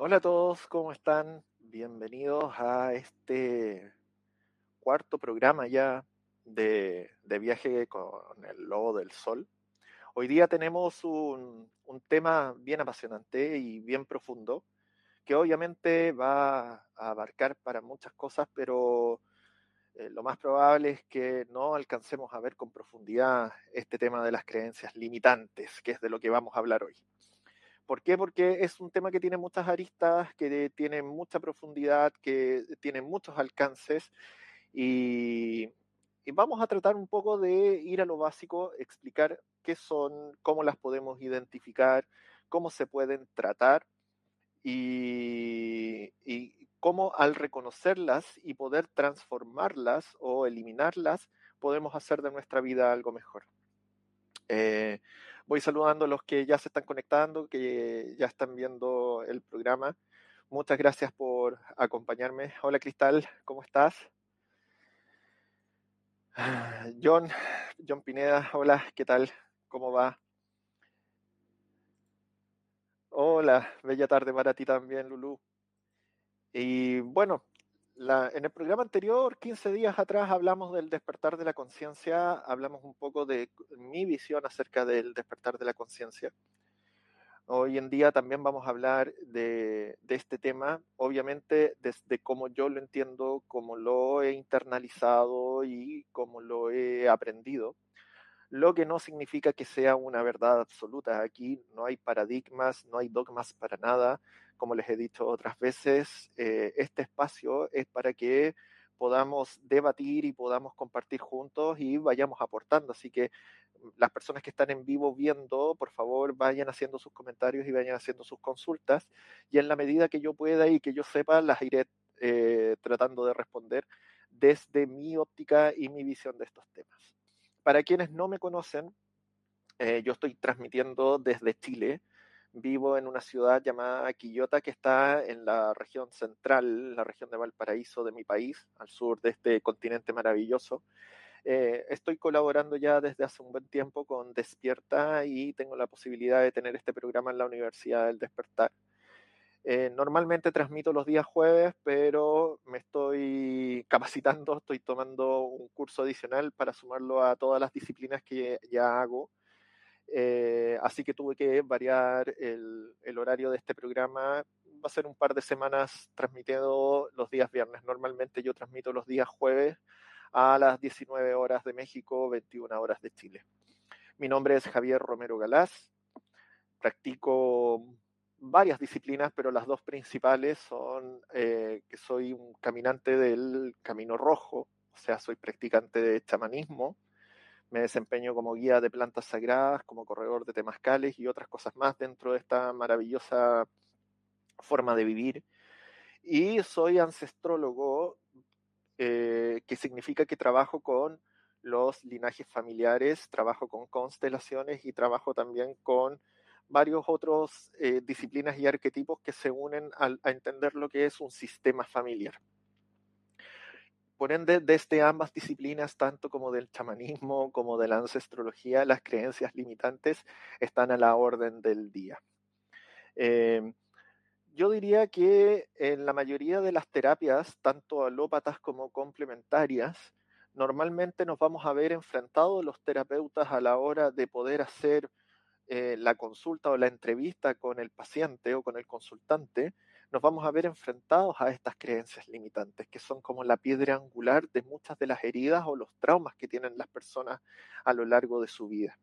Hola a todos, ¿cómo están? Bienvenidos a este cuarto programa ya de, viaje con el lobo del sol. Hoy día tenemos un, tema bien apasionante y bien profundo, que obviamente va a abarcar para muchas cosas, pero eh, lo más probable es que no alcancemos a ver con profundidad este tema de las creencias limitantes, que es de lo que vamos a hablar hoy. ¿Por qué? Porque es un tema que tiene muchas aristas, que tiene mucha profundidad, que tiene muchos alcances y, vamos a tratar un poco de ir a lo básico, explicar qué son, cómo las podemos identificar, cómo se pueden tratar y, cómo al reconocerlas y poder transformarlas o eliminarlas, podemos hacer de nuestra vida algo mejor. Eh, Voy saludando a los que ya se están conectando, que ya están viendo el programa. Muchas gracias por acompañarme. Hola Cristal, ¿cómo estás? John, John Pineda, hola, ¿qué tal? ¿Cómo va? Hola, bella tarde para ti también, Lulu. Y bueno, en el programa anterior, 15 días atrás, hablamos del despertar de la conciencia, hablamos un poco de mi visión acerca del despertar de la conciencia. Hoy en día también vamos a hablar de, de, este tema, obviamente desde cómo yo lo entiendo, cómo lo he internalizado y cómo lo he aprendido, lo que no significa que sea una verdad absoluta. Aquí no hay paradigmas, no hay dogmas para nada como les he dicho otras veces, eh, este espacio es para que podamos debatir y podamos compartir juntos y vayamos aportando. Así que mm, las personas que están en vivo viendo, por favor, vayan haciendo sus comentarios y vayan haciendo sus consultas. Y en la medida que yo pueda y que yo sepa, las iré eh, tratando de responder desde mi óptica y mi visión de estos temas. Para quienes no me conocen, eh, yo estoy transmitiendo desde Chile vivo en una ciudad llamada Quillota que está en la región central, la región de Valparaíso de mi país, al sur de este continente maravilloso. Eh, estoy colaborando ya desde hace un buen tiempo con Despierta y tengo la posibilidad de tener este programa en la Universidad del Despertar. Eh, normalmente transmito los días jueves, pero me estoy capacitando, estoy tomando un curso adicional para sumarlo a todas las disciplinas que ya hago eh, así que tuve que variar el, el, horario de este programa. Va a ser un par de semanas transmitiendo los días viernes. Normalmente yo transmito los días jueves a las 19 horas de México, 21 horas de Chile. Mi nombre es Javier Romero Galás. Practico varias disciplinas, pero las dos principales son eh, que soy un caminante del Camino Rojo, o sea, soy practicante de chamanismo. Me desempeño como guía de plantas sagradas, como corredor de temazcales y otras cosas más dentro de esta maravillosa forma de vivir. Y soy ancestrólogo, eh, que significa que trabajo con los linajes familiares, trabajo con constelaciones y trabajo también con varios otros eh, disciplinas y arquetipos que se unen a, entender lo que es un sistema familiar. Por ende, desde ambas disciplinas, tanto como del chamanismo como de la ancestrología, las creencias limitantes están a la orden del día. Eh, yo diría que en la mayoría de las terapias, tanto alópatas como complementarias, normalmente nos vamos a ver enfrentados los terapeutas a la hora de poder hacer eh, la consulta o la entrevista con el paciente o con el consultante, nos vamos a ver enfrentados a estas creencias limitantes, que son como la piedra angular de muchas de las heridas o los traumas que tienen las personas a lo largo de su vida.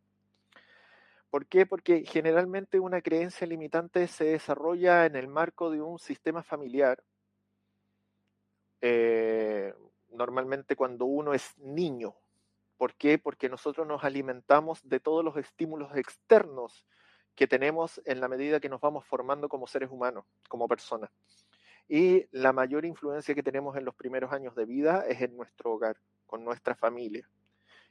¿Por qué? Porque generalmente una creencia limitante se desarrolla en el marco de un sistema familiar. Eh, normalmente cuando uno es niño. ¿Por qué? Porque nosotros nos alimentamos de todos los estímulos externos que tenemos en la medida que nos vamos formando como seres humanos, como personas. Y la mayor influencia que tenemos en los primeros años de vida es en nuestro hogar, con nuestra familia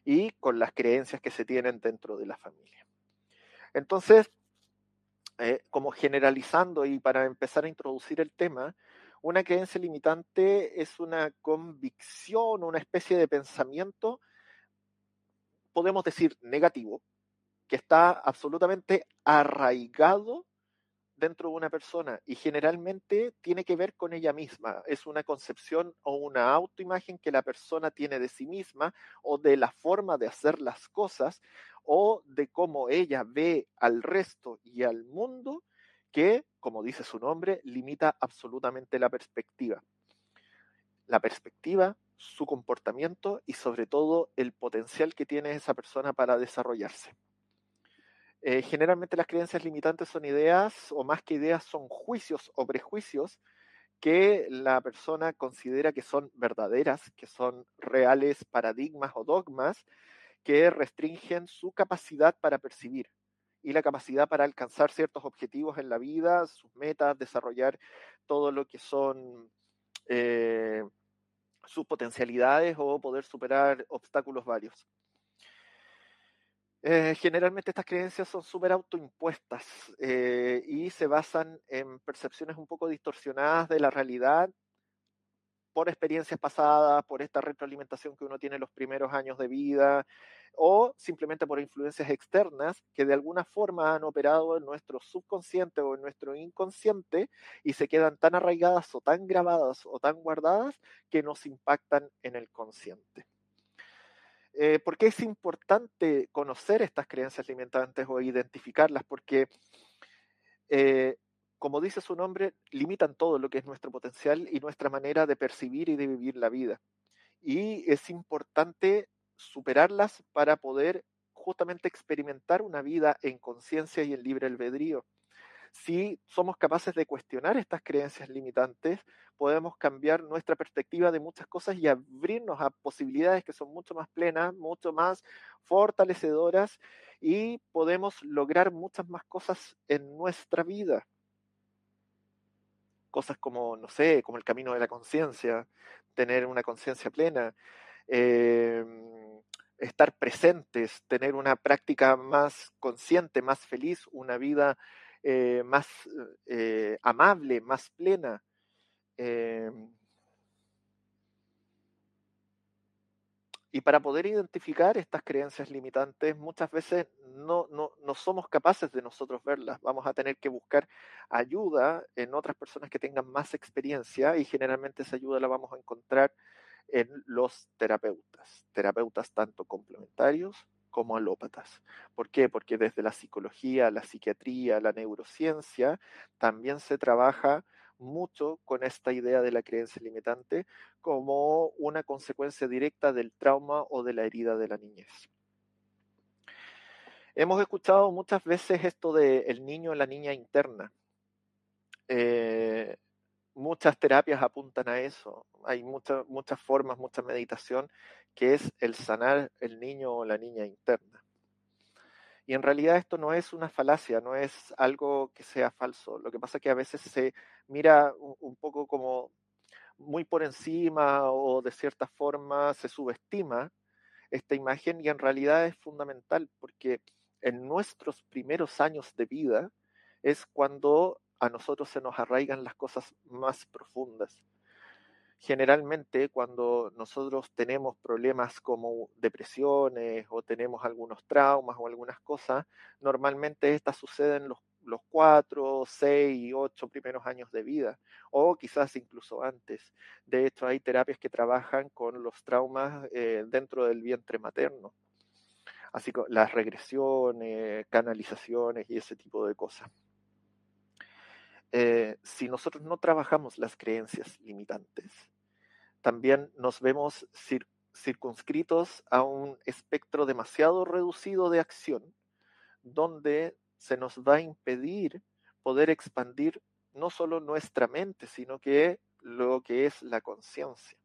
y con las creencias que se tienen dentro de la familia. Entonces, eh, como generalizando y para empezar a introducir el tema, una creencia limitante es una convicción, una especie de pensamiento, podemos decir negativo, que está absolutamente arraigado dentro de una persona y generalmente tiene que ver con ella misma. Es una concepción o una autoimagen que la persona tiene de sí misma o de la forma de hacer las cosas o de cómo ella ve al resto y al mundo que, como dice su nombre, limita absolutamente la perspectiva. La perspectiva, su comportamiento y sobre todo el potencial que tiene esa persona para desarrollarse. Eh, generalmente las creencias limitantes son ideas, o más que ideas, son juicios o prejuicios que la persona considera que son verdaderas, que son reales paradigmas o dogmas que restringen su capacidad para percibir y la capacidad para alcanzar ciertos objetivos en la vida, sus metas, desarrollar todo lo que son eh, sus potencialidades o poder superar obstáculos varios. Eh, generalmente estas creencias son súper autoimpuestas eh, y se basan en percepciones un poco distorsionadas de la realidad por experiencias pasadas, por esta retroalimentación que uno tiene en los primeros años de vida, o simplemente por influencias externas que de alguna forma han operado en nuestro subconsciente o en nuestro inconsciente y se quedan tan arraigadas o tan grabadas o tan guardadas que nos impactan en el consciente. Eh, ¿Por qué es importante conocer estas creencias limitantes o identificarlas? Porque eh, como dice su nombre, limitan todo lo que es nuestro potencial y nuestra manera de percibir y de vivir la vida. Y es importante superarlas para poder justamente experimentar una vida en conciencia y en libre albedrío. Si somos capaces de cuestionar estas creencias limitantes, podemos cambiar nuestra perspectiva de muchas cosas y abrirnos a posibilidades que son mucho más plenas, mucho más fortalecedoras y podemos lograr muchas más cosas en nuestra vida cosas como, no sé, como el camino de la conciencia, tener una conciencia plena, em, estar presentes, tener una práctica más consciente, más feliz, una vida eh, más eh, amable, más plena. Y para poder identificar estas creencias limitantes, muchas veces no, no, no, somos capaces de nosotros verlas. Vamos a tener que buscar ayuda en otras personas que tengan más experiencia y generalmente esa ayuda la vamos a encontrar en los terapeutas, terapeutas tanto complementarios como alópatas. ¿Por qué? Porque desde la psicología, la psiquiatría, la neurociencia, también se trabaja mucho con esta idea de la creencia limitante como una consecuencia directa del trauma o de la herida de la niñez. Hemos escuchado muchas veces esto de el niño o la niña interna. Eh, muchas terapias apuntan a eso. Hay muchas muchas formas, mucha meditación, que es el sanar el niño o la niña interna. Y en realidad esto no es una falacia, no es algo que sea falso. Lo que pasa es que a veces se mira un poco como muy por encima o de cierta forma se subestima esta imagen y en realidad es fundamental porque en nuestros primeros años de vida es cuando a nosotros se nos arraigan las cosas más profundas. Generalmente cuando nosotros tenemos problemas como depresiones o tenemos algunos traumas o algunas cosas, normalmente estas suceden los, los cuatro, seis y ocho primeros años de vida o quizás incluso antes. De hecho, hay terapias que trabajan con los traumas eh, dentro del vientre materno así como las regresiones, canalizaciones y ese tipo de cosas. Eh, si nosotros no trabajamos las creencias limitantes, también nos vemos circunscritos a un espectro demasiado reducido de acción, donde se nos va a impedir poder expandir no solo nuestra mente, sino que lo que es la conciencia.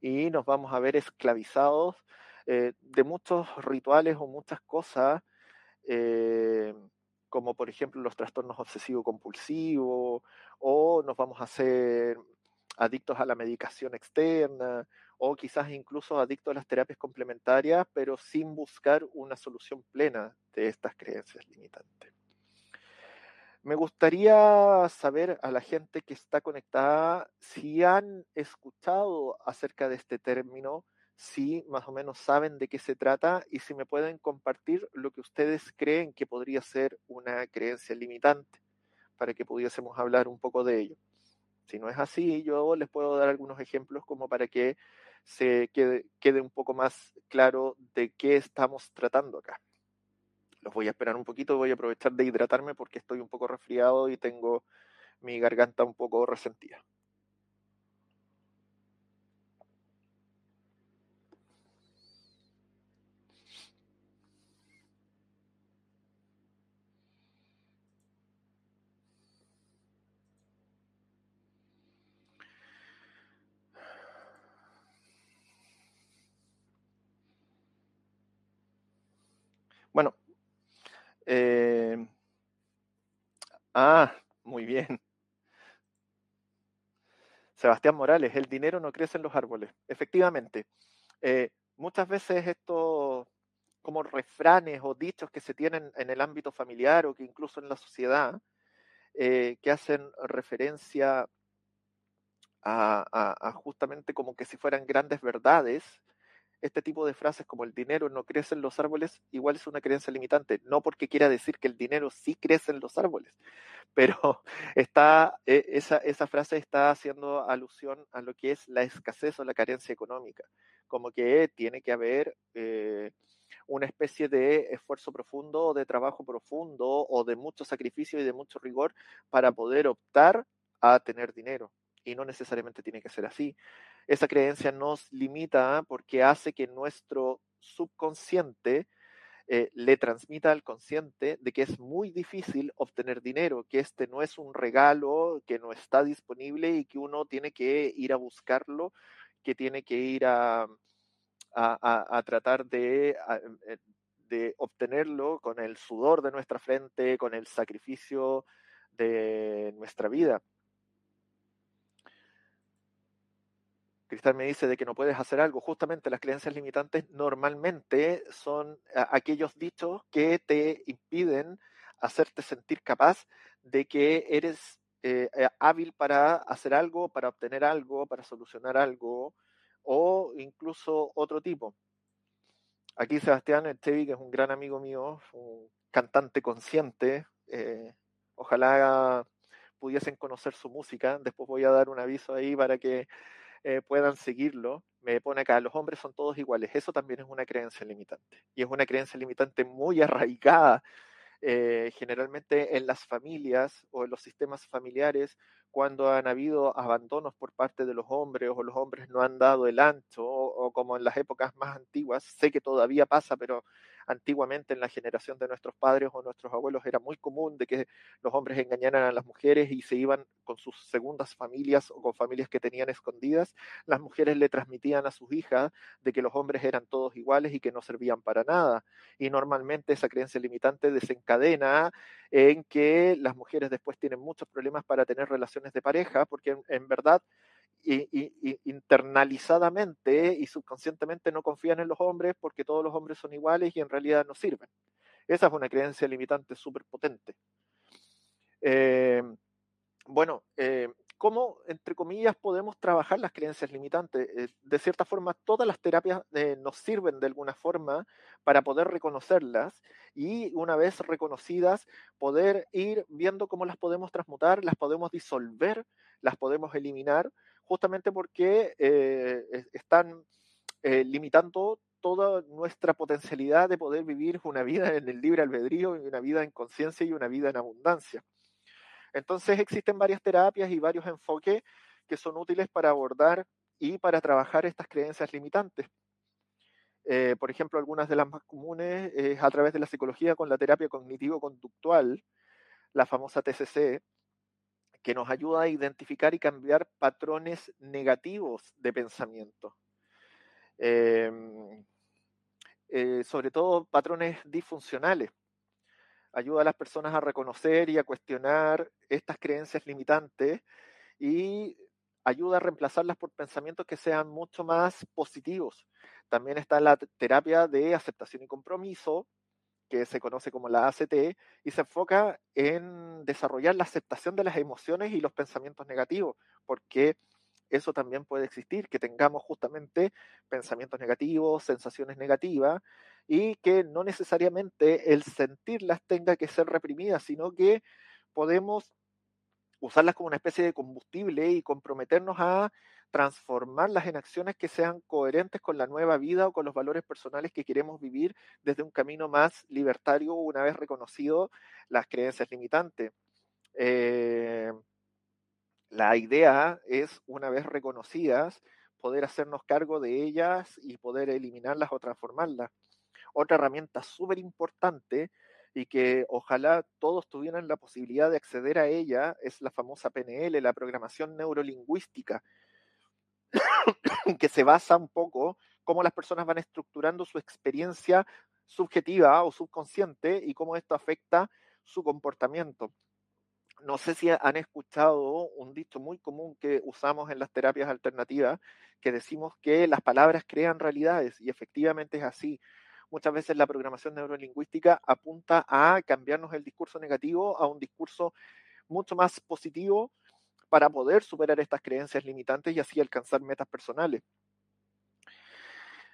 Y nos vamos a ver esclavizados eh, de muchos rituales o muchas cosas, eh, como por ejemplo los trastornos obsesivo-compulsivos, o nos vamos a hacer adictos a la medicación externa, o quizás incluso adictos a las terapias complementarias, pero sin buscar una solución plena de estas creencias limitantes. Me gustaría saber a la gente que está conectada si han escuchado acerca de este término si más o menos saben de qué se trata y si me pueden compartir lo que ustedes creen que podría ser una creencia limitante para que pudiésemos hablar un poco de ello. Si no es así, yo les puedo dar algunos ejemplos como para que se quede, quede un poco más claro de qué estamos tratando acá. Los voy a esperar un poquito, voy a aprovechar de hidratarme porque estoy un poco resfriado y tengo mi garganta un poco resentida. Bueno. Eh, ah, muy bien. Sebastián Morales, el dinero no crece en los árboles. Efectivamente, eh, muchas veces estos como refranes o dichos que se tienen en el ámbito familiar o que incluso en la sociedad, eh, que hacen referencia a, justamente como que si fueran grandes verdades, este tipo de frases como el dinero no crece en los árboles, igual es una creencia limitante, no porque quiera decir que el dinero sí crece en los árboles, pero está, e, esa, esa frase está haciendo alusión a lo que es la escasez o la carencia económica, como que tiene que haber eh, una especie de esfuerzo profundo, de trabajo profundo, o de mucho sacrificio y de mucho rigor para poder optar a tener dinero. Y no necesariamente tiene que ser así esa creencia nos limita porque hace que nuestro subconsciente eh, le transmita al consciente de que es muy difícil obtener dinero, que este no es un regalo, que no está disponible y que uno tiene que ir a buscarlo, que tiene que ir a, a, tratar de, eh, de obtenerlo con el sudor de nuestra frente, con el sacrificio de nuestra vida. Cristal me dice de que no puedes hacer algo. Justamente las creencias limitantes normalmente son aquellos dichos que te impiden hacerte sentir capaz de que eres eh, eh, hábil para hacer algo, para obtener algo, para solucionar algo o incluso otro tipo. Aquí Sebastián Echevi, que es un gran amigo mío, un cantante consciente, eh, ojalá pudiesen conocer su música. Después voy a dar un aviso ahí para que eh, puedan seguirlo. Me pone acá, los hombres son todos iguales. Eso también es una creencia limitante. Y es una creencia limitante muy arraigada eh, generalmente en las familias o en los sistemas familiares cuando han habido abandonos por parte de los hombres o los hombres no han dado el ancho o, como en las épocas más antiguas, sé que todavía pasa, pero antiguamente en la generación de nuestros padres o nuestros abuelos era muy común de que los hombres engañaran a las mujeres y se iban con sus segundas familias o con familias que tenían escondidas, las mujeres le transmitían a sus hijas de que los hombres eran todos iguales y que no servían para nada. Y normalmente esa creencia limitante desencadena en que las mujeres después tienen muchos problemas para tener relaciones de pareja, porque en, verdad internalizadamente y subconscientemente no confían en los hombres porque todos los hombres son iguales y en realidad no sirven. Esa es una creencia limitante súper potente. Eh, bueno, eh, ¿cómo, entre comillas, podemos trabajar las creencias limitantes? Eh, de cierta forma, todas las terapias nos sirven de alguna forma para poder reconocerlas y una vez reconocidas, poder ir viendo cómo las podemos transmutar, las podemos disolver, las podemos eliminar justamente porque eh, están eh, limitando toda nuestra potencialidad de poder vivir una vida en el libre albedrío, una vida en conciencia y una vida en abundancia. Entonces existen varias terapias y varios enfoques que son útiles para abordar y para trabajar estas creencias limitantes. Eh, por ejemplo, algunas de las más comunes es a través de la psicología con la terapia cognitivo-conductual, la famosa TCC, que nos ayuda a identificar y cambiar patrones negativos de pensamiento. Em, eh, sobre todo patrones disfuncionales. Ayuda a las personas a reconocer y a cuestionar estas creencias limitantes y ayuda a reemplazarlas por pensamientos que sean mucho más positivos. También está la terapia de aceptación y compromiso, que se conoce como la ACT, y se enfoca en desarrollar la aceptación de las emociones y los pensamientos negativos, porque eso también puede existir, que tengamos justamente pensamientos negativos, sensaciones negativas, y que no necesariamente el sentirlas tenga que ser reprimidas, sino que podemos usarlas como una especie de combustible y comprometernos a transformarlas en acciones que sean coherentes con la nueva vida o con los valores personales que queremos vivir desde un camino más libertario una vez reconocido las creencias limitantes. Eh, la idea es, una vez reconocidas, poder hacernos cargo de ellas y poder eliminarlas o transformarlas. Otra herramienta súper importante y que ojalá todos tuvieran la posibilidad de acceder a ella es la famosa PNL, la programación neurolingüística, que se basa un poco cómo las personas van estructurando su experiencia subjetiva o subconsciente y cómo esto afecta su comportamiento. No sé si han escuchado un dicho muy común que usamos en las terapias alternativas, que decimos que las palabras crean realidades y efectivamente es así. Muchas veces la programación neurolingüística apunta a cambiarnos el discurso negativo a un discurso mucho más positivo para poder superar estas creencias limitantes y así alcanzar metas personales.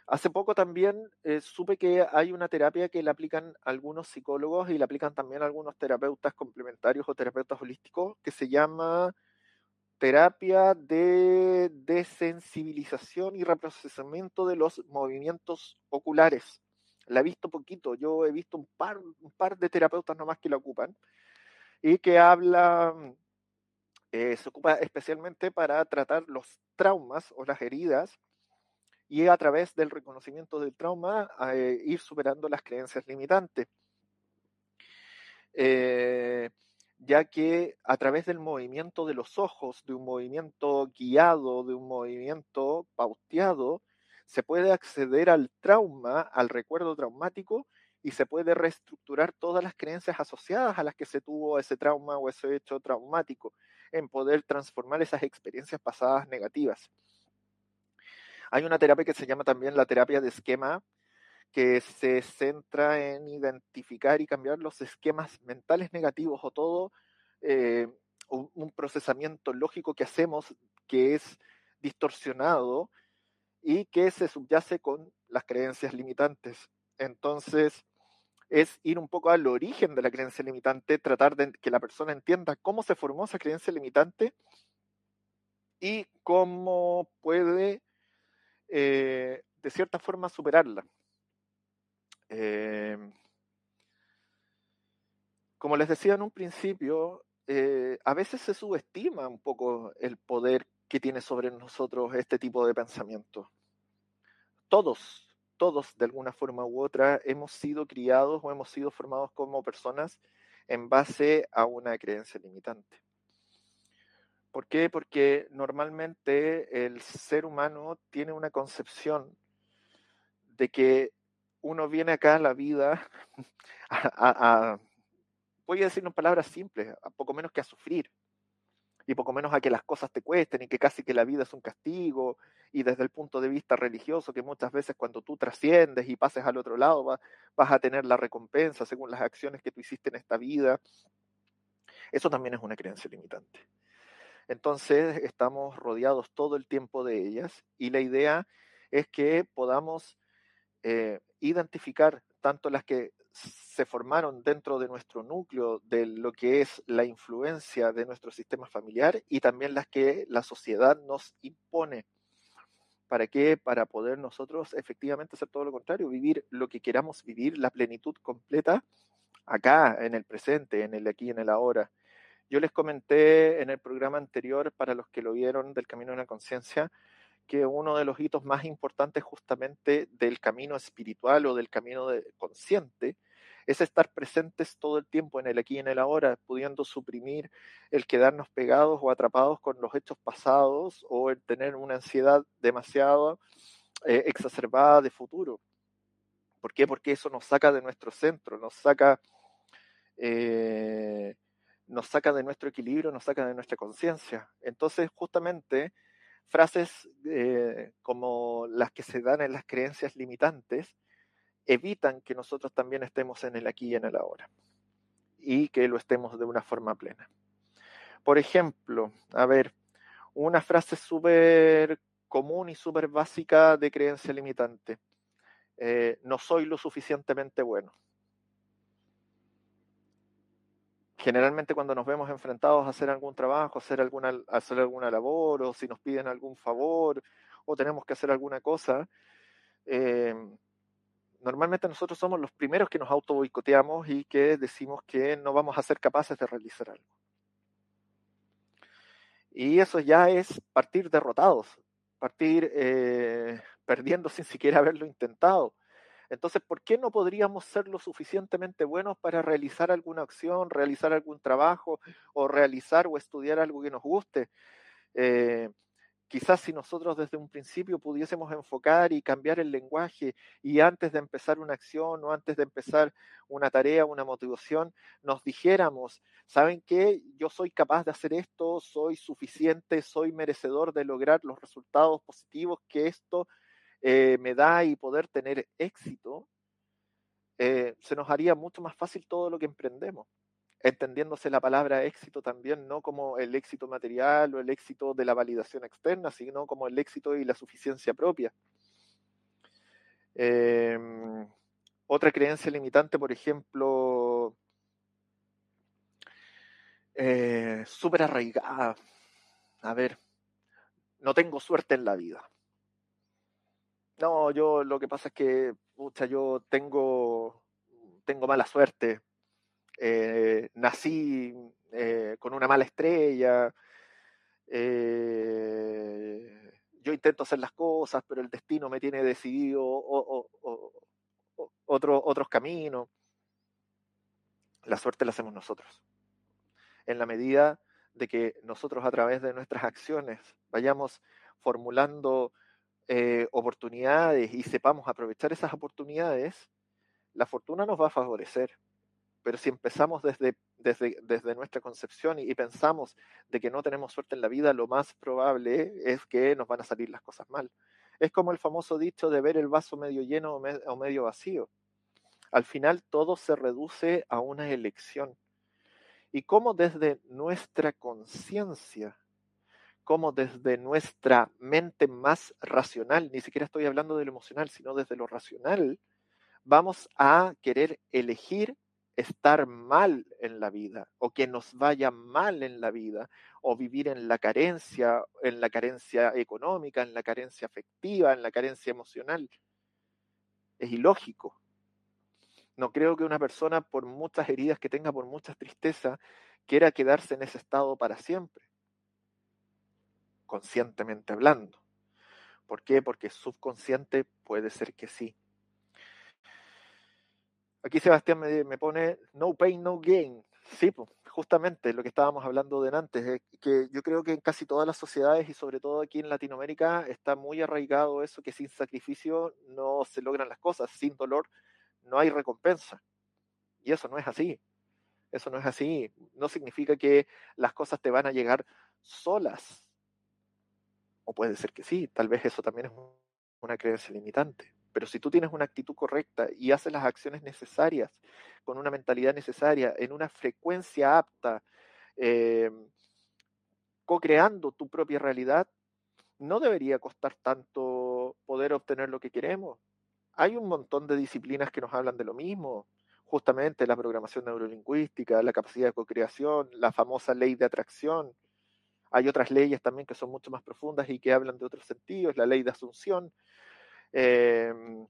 Hace poco también eh, supe que hay una terapia que la aplican algunos psicólogos y la aplican también algunos terapeutas complementarios o terapeutas holísticos que se llama terapia de desensibilización y reprocesamiento de los movimientos oculares. La he visto poquito, yo he visto un par, un par de terapeutas nomás que la ocupan y que hablan eh, se ocupa especialmente para tratar los traumas o las heridas y a través del reconocimiento del trauma eh, ir superando las creencias limitantes. Eh, ya que a través del movimiento de los ojos, de un movimiento guiado, de un movimiento pauteado, se puede acceder al trauma, al recuerdo traumático, y se puede reestructurar todas las creencias asociadas a las que se tuvo ese trauma o ese hecho traumático en poder transformar esas experiencias pasadas negativas. Hay una terapia que se llama también la terapia de esquema, que se centra en identificar y cambiar los esquemas mentales negativos o todo eh, un, procesamiento lógico que hacemos que es distorsionado y que se subyace con las creencias limitantes. Entonces, es ir un poco al origen de la creencia limitante, tratar de que la persona entienda cómo se formó esa creencia limitante y cómo puede, eh, de cierta forma, superarla. Eh, como les decía en un principio, eh, a veces se subestima un poco el poder que tiene sobre nosotros este tipo de pensamiento. Todos todos de alguna forma u otra hemos sido criados o hemos sido formados como personas en base a una creencia limitante. ¿Por qué? Porque normalmente el ser humano tiene una concepción de que uno viene acá a la vida a, voy a decir en palabras simples, a poco menos que a sufrir, y poco menos a que las cosas te cuesten y que casi que la vida es un castigo, y desde el punto de vista religioso, que muchas veces cuando tú trasciendes y pases al otro lado vas a tener la recompensa según las acciones que tú hiciste en esta vida. Eso también es una creencia limitante. Entonces estamos rodeados todo el tiempo de ellas y la idea es que podamos eh, identificar tanto las que se formaron dentro de nuestro núcleo de lo que es la influencia de nuestro sistema familiar y también las que la sociedad nos impone. ¿Para qué? Para poder nosotros efectivamente hacer todo lo contrario, vivir lo que queramos vivir, la plenitud completa acá, en el presente, en el aquí, en el ahora. Yo les comenté en el programa anterior, para los que lo vieron del Camino de la Conciencia, que uno de los hitos más importantes justamente del camino espiritual o del camino de, consciente es estar presentes todo el tiempo en el aquí y en el ahora, pudiendo suprimir el quedarnos pegados o atrapados con los hechos pasados o el tener una ansiedad demasiado eh, exacerbada de futuro. ¿Por qué? Porque eso nos saca de nuestro centro, nos saca, eh, nos saca de nuestro equilibrio, nos saca de nuestra conciencia. Entonces, justamente, frases eh, como las que se dan en las creencias limitantes, evitan que nosotros también estemos en el aquí y en el ahora y que lo estemos de una forma plena. Por ejemplo, a ver, una frase súper común y súper básica de creencia limitante. Eh, no soy lo suficientemente bueno. Generalmente cuando nos vemos enfrentados a hacer algún trabajo, hacer alguna, hacer alguna labor, o si nos piden algún favor, o tenemos que hacer alguna cosa, eh, normalmente nosotros somos los primeros que nos auto boicoteamos y que decimos que no vamos a ser capaces de realizar algo. Y eso ya es partir derrotados, partir eh, perdiendo sin siquiera haberlo intentado. Entonces, ¿por qué no podríamos ser lo suficientemente buenos para realizar alguna acción, realizar algún trabajo o realizar o estudiar algo que nos guste? Eh, Quizás si nosotros desde un principio pudiésemos enfocar y cambiar el lenguaje y antes de empezar una acción o antes de empezar una tarea, una motivación, nos dijéramos, ¿saben qué? Yo soy capaz de hacer esto, soy suficiente, soy merecedor de lograr los resultados positivos que esto eh, me da y poder tener éxito, eh, se nos haría mucho más fácil todo lo que emprendemos entendiéndose la palabra éxito también no como el éxito material o el éxito de la validación externa, sino como el éxito y la suficiencia propia. Em, otra creencia limitante, por ejemplo, eh, súper arraigada. A ver, no tengo suerte en la vida. No, yo lo que pasa es que, pucha, yo tengo, tengo mala suerte eh, nací eh, con una mala estrella, eh, yo intento hacer las cosas, pero el destino me tiene decidido otros caminos. La suerte la hacemos nosotros. En la medida de que nosotros a través de nuestras acciones vayamos formulando oportunidades y sepamos aprovechar esas oportunidades, la fortuna nos va a favorecer. Pero si empezamos desde, desde, desde nuestra concepción y, pensamos de que no tenemos suerte en la vida, lo más probable es que nos van a salir las cosas mal. Es como el famoso dicho de ver el vaso medio lleno o, medio vacío. Al final todo se reduce a una elección. Y como desde nuestra conciencia, como desde nuestra mente más racional, ni siquiera estoy hablando de lo emocional, sino desde lo racional, vamos a querer elegir estar mal en la vida o que nos vaya mal en la vida o vivir en la carencia, en la carencia económica, en la carencia afectiva, en la carencia emocional. Es ilógico. No creo que una persona, por muchas heridas que tenga, por mucha tristeza, quiera quedarse en ese estado para siempre, conscientemente hablando. ¿Por qué? Porque subconsciente puede ser que sí, Aquí Sebastián me, pone no pain, no gain. Sí, pues, justamente lo que estábamos hablando de antes, que yo creo que en casi todas las sociedades y sobre todo aquí en Latinoamérica está muy arraigado eso que sin sacrificio no se logran las cosas, sin dolor no hay recompensa. Y eso no es así. Eso no es así. No significa que las cosas te van a llegar solas. O puede ser que sí, tal vez eso también es una creencia limitante. Pero si tú tienes una actitud correcta y haces las acciones necesarias, con una mentalidad necesaria, en una frecuencia apta, eh, co-creando tu propia realidad, no debería costar tanto poder obtener lo que queremos. Hay un montón de disciplinas que nos hablan de lo mismo, justamente la programación neurolingüística, la capacidad de co-creación, la famosa ley de atracción. Hay otras leyes también que son mucho más profundas y que hablan de otros sentidos, la ley de asunción. Em,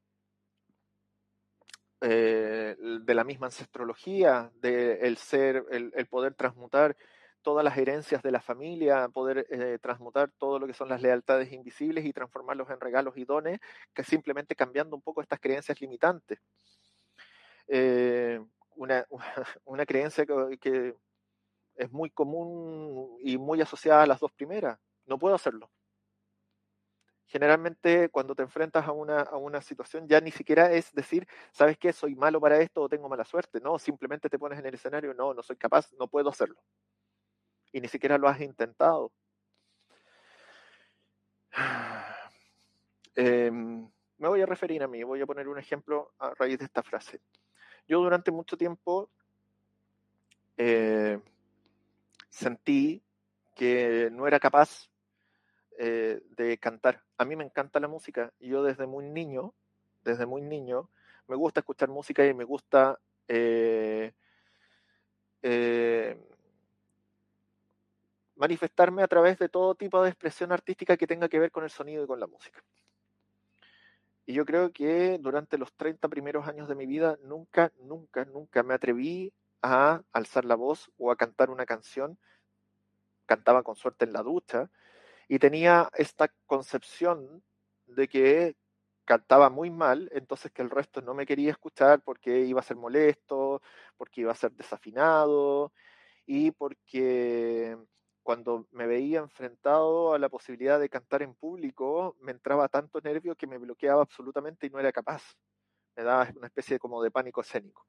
eh, de la misma ancestrología, de el ser, el, poder transmutar todas las herencias de la familia, poder eh, transmutar todo lo que son las lealtades invisibles y transformarlos en regalos y dones, que simplemente cambiando un poco estas creencias limitantes. Eh, una, una, creencia que es muy común y muy asociada a las dos primeras. No puedo hacerlo generalmente cuando te enfrentas a una, a una situación ya ni siquiera es decir, ¿sabes qué? Soy malo para esto o tengo mala suerte. No, simplemente te pones en el escenario, no, no soy capaz, no puedo hacerlo. Y ni siquiera lo has intentado. Em, me voy a referir a mí, voy a poner un ejemplo a raíz de esta frase. Yo durante mucho tiempo eh, sentí que no era capaz eh, de cantar. A mí me encanta la música yo desde muy niño, desde muy niño, me gusta escuchar música y me gusta eh, eh, manifestarme a través de todo tipo de expresión artística que tenga que ver con el sonido y con la música. Y yo creo que durante los 30 primeros años de mi vida nunca, nunca, nunca me atreví a alzar la voz o a cantar una canción. Cantaba con suerte en la ducha, y tenía esta concepción de que cantaba muy mal, entonces que el resto no me quería escuchar porque iba a ser molesto, porque iba a ser desafinado y porque cuando me veía enfrentado a la posibilidad de cantar en público, me entraba tanto nervio que me bloqueaba absolutamente y no era capaz. Me daba una especie como de pánico escénico.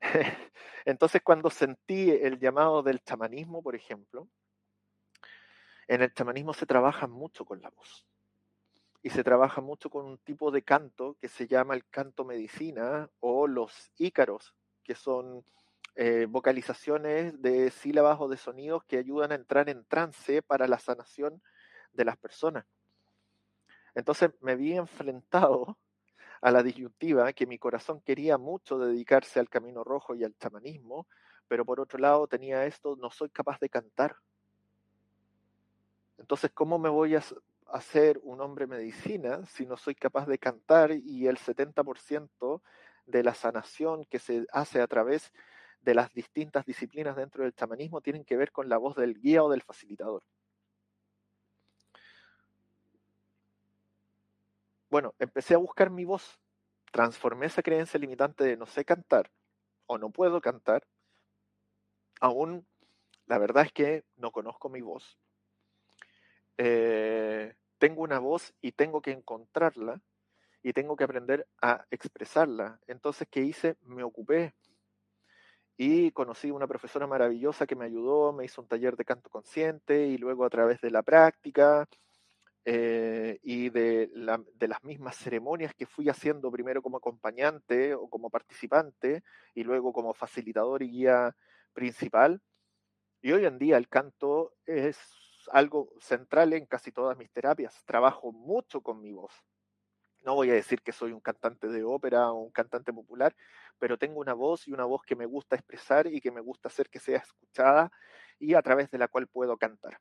Entonces cuando sentí el llamado del chamanismo, por ejemplo, en el chamanismo se trabaja mucho con la voz y se trabaja mucho con un tipo de canto que se llama el canto medicina o los ícaros, que son eh, vocalizaciones de sílabas o de sonidos que ayudan a entrar en trance para la sanación de las personas. Entonces me vi enfrentado a la disyuntiva que mi corazón quería mucho dedicarse al camino rojo y al chamanismo, pero por otro lado tenía esto, no soy capaz de cantar, entonces, ¿cómo me voy a hacer un hombre medicina si no soy capaz de cantar y el 70% de la sanación que se hace a través de las distintas disciplinas dentro del chamanismo tienen que ver con la voz del guía o del facilitador? Bueno, empecé a buscar mi voz, transformé esa creencia limitante de no sé cantar o no puedo cantar. Aún la verdad es que no conozco mi voz, eh, tengo una voz y tengo que encontrarla y tengo que aprender a expresarla. Entonces, ¿qué hice? Me ocupé y conocí una profesora maravillosa que me ayudó, me hizo un taller de canto consciente y luego a través de la práctica eh, y de, de, las mismas ceremonias que fui haciendo primero como acompañante o como participante y luego como facilitador y guía principal. Y hoy en día el canto es algo central en casi todas mis terapias. Trabajo mucho con mi voz. No voy a decir que soy un cantante de ópera o un cantante popular, pero tengo una voz y una voz que me gusta expresar y que me gusta hacer que sea escuchada y a través de la cual puedo cantar.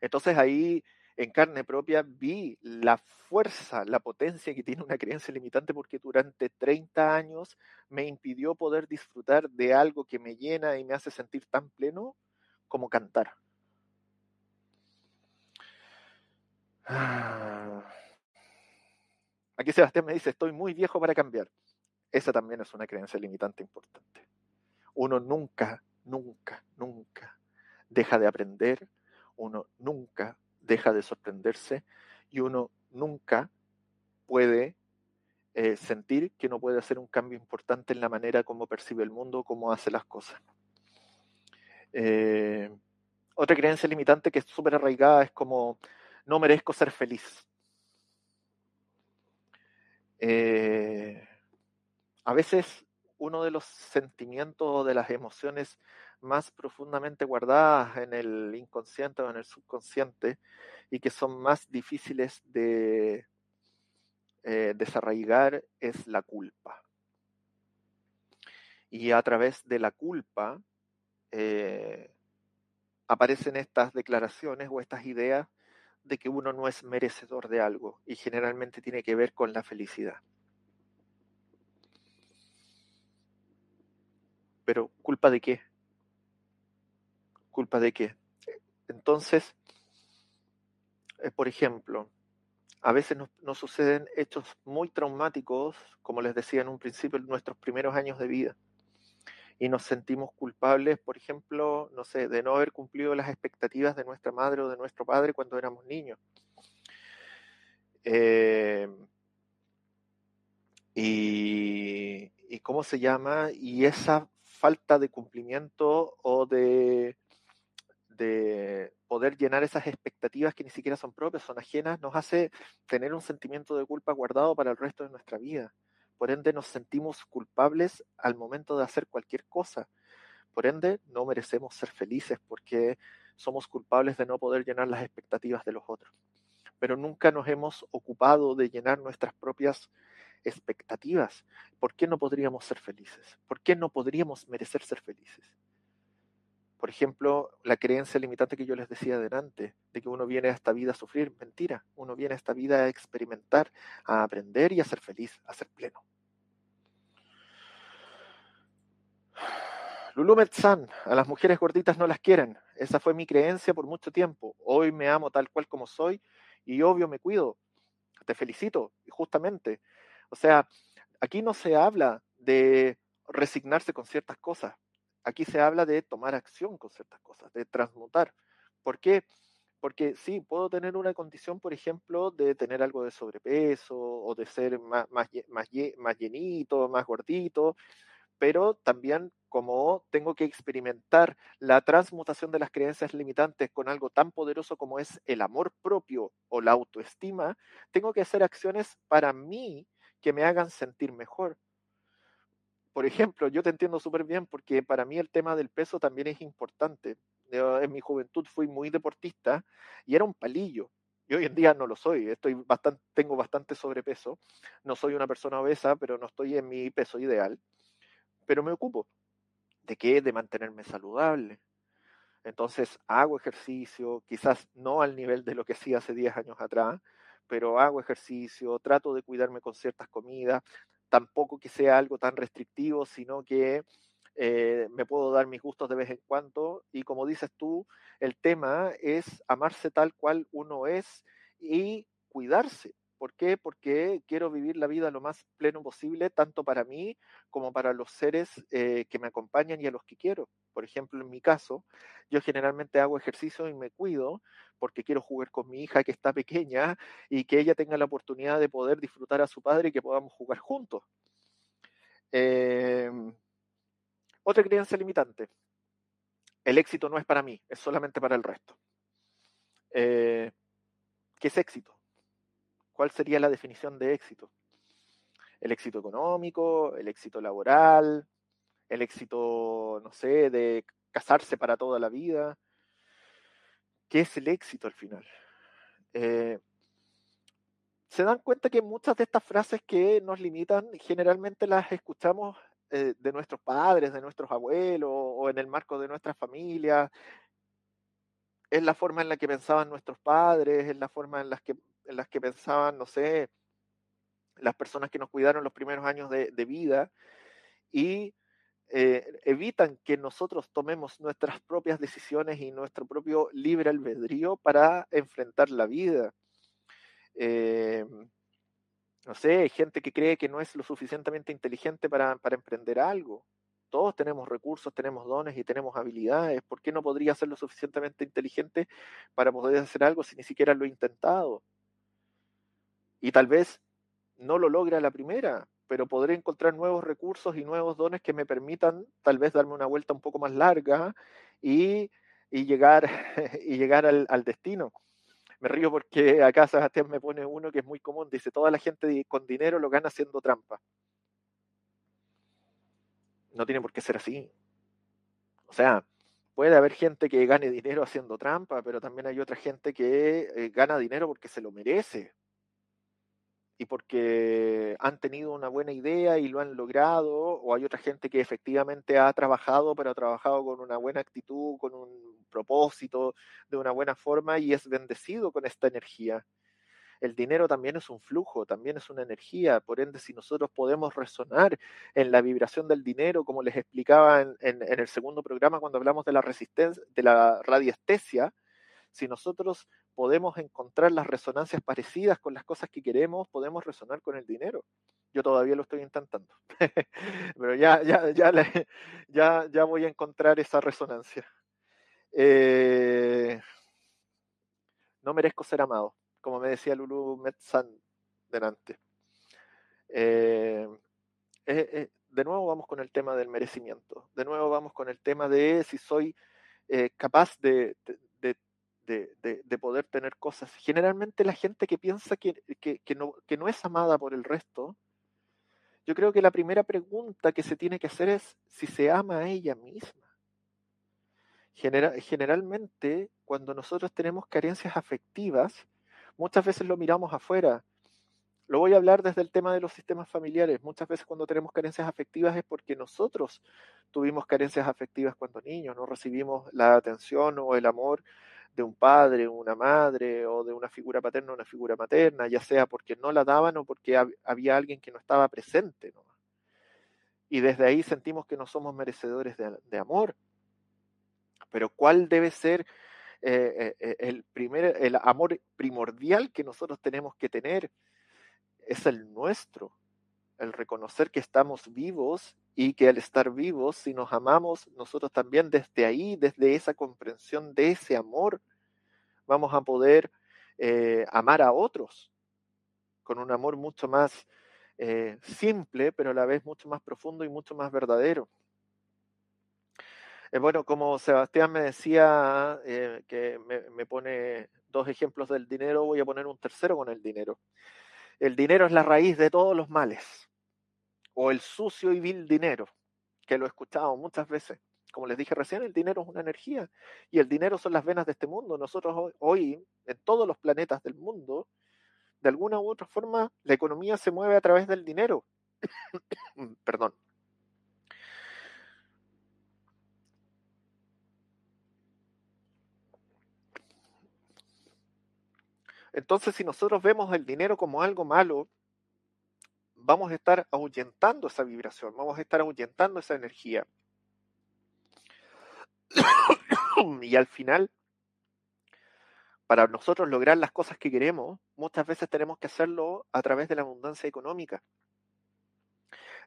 Entonces ahí en carne propia vi la fuerza, la potencia que tiene una creencia limitante porque durante 30 años me impidió poder disfrutar de algo que me llena y me hace sentir tan pleno como cantar. Ah. Aquí Sebastián me dice, estoy muy viejo para cambiar. Esa también es una creencia limitante importante. Uno nunca, nunca, nunca deja de aprender, uno nunca deja de sorprenderse y uno nunca puede eh, sentir que no puede hacer un cambio importante en la manera como percibe el mundo, cómo hace las cosas. Eh, otra creencia limitante que es súper arraigada es como no merezco ser feliz. Eh, a veces uno de los sentimientos o de las emociones más profundamente guardadas en el inconsciente o en el subconsciente y que son más difíciles de eh, desarraigar es la culpa. Y a través de la culpa eh, aparecen estas declaraciones o estas ideas de que uno no es merecedor de algo y generalmente tiene que ver con la felicidad. Pero ¿culpa de qué? ¿Culpa de qué? Entonces, eh, por ejemplo, a veces nos, suceden hechos muy traumáticos, como les decía en un principio, nuestros primeros años de vida. Y nos sentimos culpables, por ejemplo, no sé, de no haber cumplido las expectativas de nuestra madre o de nuestro padre cuando éramos niños. Eh, y, y, cómo se llama, y esa falta de cumplimiento o de, de poder llenar esas expectativas que ni siquiera son propias, son ajenas, nos hace tener un sentimiento de culpa guardado para el resto de nuestra vida. Por ende, nos sentimos culpables al momento de hacer cualquier cosa. Por ende, no merecemos ser felices porque somos culpables de no poder llenar las expectativas de los otros. Pero nunca nos hemos ocupado de llenar nuestras propias expectativas. ¿Por qué no podríamos ser felices? ¿Por qué no podríamos merecer ser felices? Por ejemplo, la creencia limitante que yo les decía adelante, de que uno viene a esta vida a sufrir, mentira, uno viene a esta vida a experimentar, a aprender y a ser feliz, a ser pleno. Lulu Metzán, a las mujeres gorditas no las quieren. Esa fue mi creencia por mucho tiempo. Hoy me amo tal cual como soy y obvio me cuido. Te felicito, justamente. O sea, aquí no se habla de resignarse con ciertas cosas. Aquí se habla de tomar acción con ciertas cosas, de transmutar. ¿Por qué? Porque sí, puedo tener una condición, por ejemplo, de tener algo de sobrepeso o de ser más, más, más, llenito, más gordito, pero también como tengo que experimentar la transmutación de las creencias limitantes con algo tan poderoso como es el amor propio o la autoestima, tengo que hacer acciones para mí que me hagan sentir mejor. Por ejemplo, yo te entiendo súper bien porque para mí el tema del peso también es importante. en mi juventud fui muy deportista y era un palillo. Y hoy en día no lo soy, estoy bastante, tengo bastante sobrepeso. No soy una persona obesa, pero no estoy en mi peso ideal. Pero me ocupo. ¿De qué? De mantenerme saludable. Entonces hago ejercicio, quizás no al nivel de lo que hacía hace 10 años atrás, pero hago ejercicio, trato de cuidarme con ciertas comidas, tampoco que sea algo tan restrictivo, sino que eh, me puedo dar mis gustos de vez en cuando y como dices tú, el tema es amarse tal cual uno es y cuidarse. ¿Por qué? Porque quiero vivir la vida lo más pleno posible, tanto para mí como para los seres eh, que me acompañan y a los que quiero. Por ejemplo, en mi caso, yo generalmente hago ejercicio y me cuido porque quiero jugar con mi hija que está pequeña y que ella tenga la oportunidad de poder disfrutar a su padre y que podamos jugar juntos. Em, otra creencia limitante. El éxito no es para mí, es solamente para el resto. Eh, ¿Qué es éxito? ¿Cuál sería la definición de éxito? El éxito económico, el éxito laboral, el éxito, no sé, de casarse para toda la vida. ¿Qué es el éxito al final? Eh, se dan cuenta que muchas de estas frases que nos limitan generalmente las escuchamos eh, de nuestros padres, de nuestros abuelos o en el marco de nuestras familias. Es la forma en la que pensaban nuestros padres, es la forma en la que en las que pensaban, no sé, las personas que nos cuidaron los primeros años de, vida y eh, evitan que nosotros tomemos nuestras propias decisiones y nuestro propio libre albedrío para enfrentar la vida. Eh, no sé, hay gente que cree que no es lo suficientemente inteligente para, para emprender algo. Todos tenemos recursos, tenemos dones y tenemos habilidades. ¿Por qué no podría ser lo suficientemente inteligente para poder hacer algo si ni siquiera lo he intentado? Y tal vez no lo logre la primera, pero podré encontrar nuevos recursos y nuevos dones que me permitan tal vez darme una vuelta un poco más larga y, llegar, al, destino. Me río porque acá Sebastián me pone uno que es muy común, dice, toda la gente con dinero lo gana haciendo trampa. No tiene por qué ser así. O sea, puede haber gente que gane dinero haciendo trampa, pero también hay otra gente que eh, gana dinero porque se lo merece y porque han tenido una buena idea y lo han logrado, o hay otra gente que efectivamente ha trabajado, pero ha trabajado con una buena actitud, con un propósito, de una buena forma y es bendecido con esta energía. El dinero también es un flujo, también es una energía, por ende si nosotros podemos resonar en la vibración del dinero, como les explicaba en, en, en el segundo programa cuando hablamos de la resistencia, de la radiestesia, si nosotros podemos encontrar las resonancias parecidas con las cosas que queremos, podemos resonar con el dinero. Yo todavía lo estoy intentando, pero ya, ya, ya, ya, ya voy a encontrar esa resonancia. Eh, no merezco ser amado, como me decía Lulu Metzan delante. Eh, eh, de nuevo vamos con el tema del merecimiento. De nuevo vamos con el tema de si soy capaz de, de, de, de, de, poder tener cosas. Generalmente la gente que piensa que, que, que, no, que no es amada por el resto, yo creo que la primera pregunta que se tiene que hacer es si se ama a ella misma. Genera, generalmente, cuando nosotros tenemos carencias afectivas, muchas veces lo miramos afuera. Lo voy a hablar desde el tema de los sistemas familiares. Muchas veces cuando tenemos carencias afectivas es porque nosotros tuvimos carencias afectivas cuando niños, no recibimos la atención o el amor de un padre, una madre o de una figura paterna o una figura materna, ya sea porque no la daban o porque había alguien que no estaba presente. Y desde ahí sentimos que no somos merecedores de, amor. Pero ¿cuál debe ser eh, eh, el, primer, el amor primordial que nosotros tenemos que tener? Es el nuestro, el reconocer que estamos vivos y que al estar vivos, si nos amamos, nosotros también desde ahí, desde esa comprensión de ese amor, vamos a poder eh, amar a otros con un amor mucho más eh, simple, pero a la vez mucho más profundo y mucho más verdadero. Eh, bueno, como Sebastián me decía que me pone dos ejemplos del dinero, voy a poner un tercero con el dinero. El dinero es la raíz de todos los males o el sucio y vil dinero, que lo he escuchado muchas veces. Como les dije recién, el dinero es una energía y el dinero son las venas de este mundo. Nosotros hoy, hoy, en todos los planetas del mundo, de alguna u otra forma, la economía se mueve a través del dinero. Perdón. Entonces, si nosotros vemos el dinero como algo malo, vamos a estar ahuyentando esa vibración, vamos a estar ahuyentando esa energía. y al final, para nosotros lograr las cosas que queremos, muchas veces tenemos que hacerlo a través de la abundancia económica.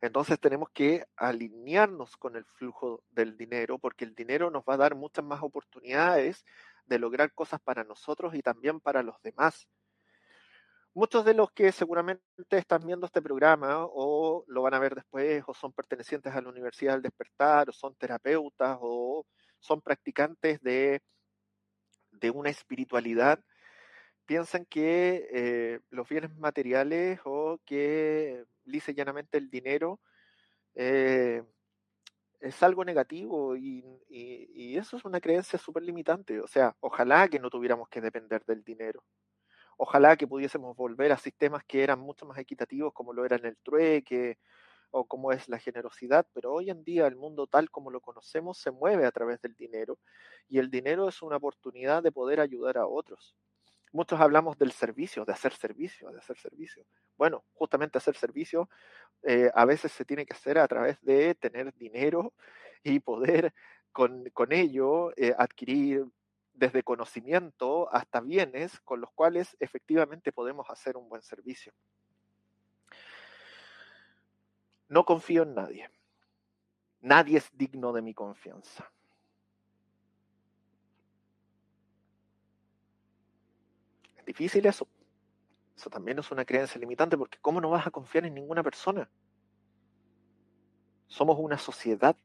Entonces tenemos que alinearnos con el flujo del dinero porque el dinero nos va a dar muchas más oportunidades de lograr cosas para nosotros y también para los demás muchos de los que seguramente están viendo este programa o lo van a ver después o son pertenecientes a la Universidad del Despertar o son terapeutas o son practicantes de, de una espiritualidad, piensan que eh, los bienes materiales o que y llanamente el dinero eh, es algo negativo y, y, y eso es una creencia súper limitante. O sea, ojalá que no tuviéramos que depender del dinero. Ojalá que pudiésemos volver a sistemas que eran mucho más equitativos como lo eran el trueque o como es la generosidad, pero hoy en día el mundo tal como lo conocemos se mueve a través del dinero y el dinero es una oportunidad de poder ayudar a otros. Muchos hablamos del servicio, de hacer servicio, de hacer servicio. Bueno, justamente hacer servicio eh, a veces se tiene que hacer a través de tener dinero y poder con, con ello eh, adquirir desde conocimiento hasta bienes con los cuales efectivamente podemos hacer un buen servicio. No confío en nadie. Nadie es digno de mi confianza. Es difícil eso. Eso también es una creencia limitante porque ¿cómo no vas a confiar en ninguna persona? Somos una sociedad.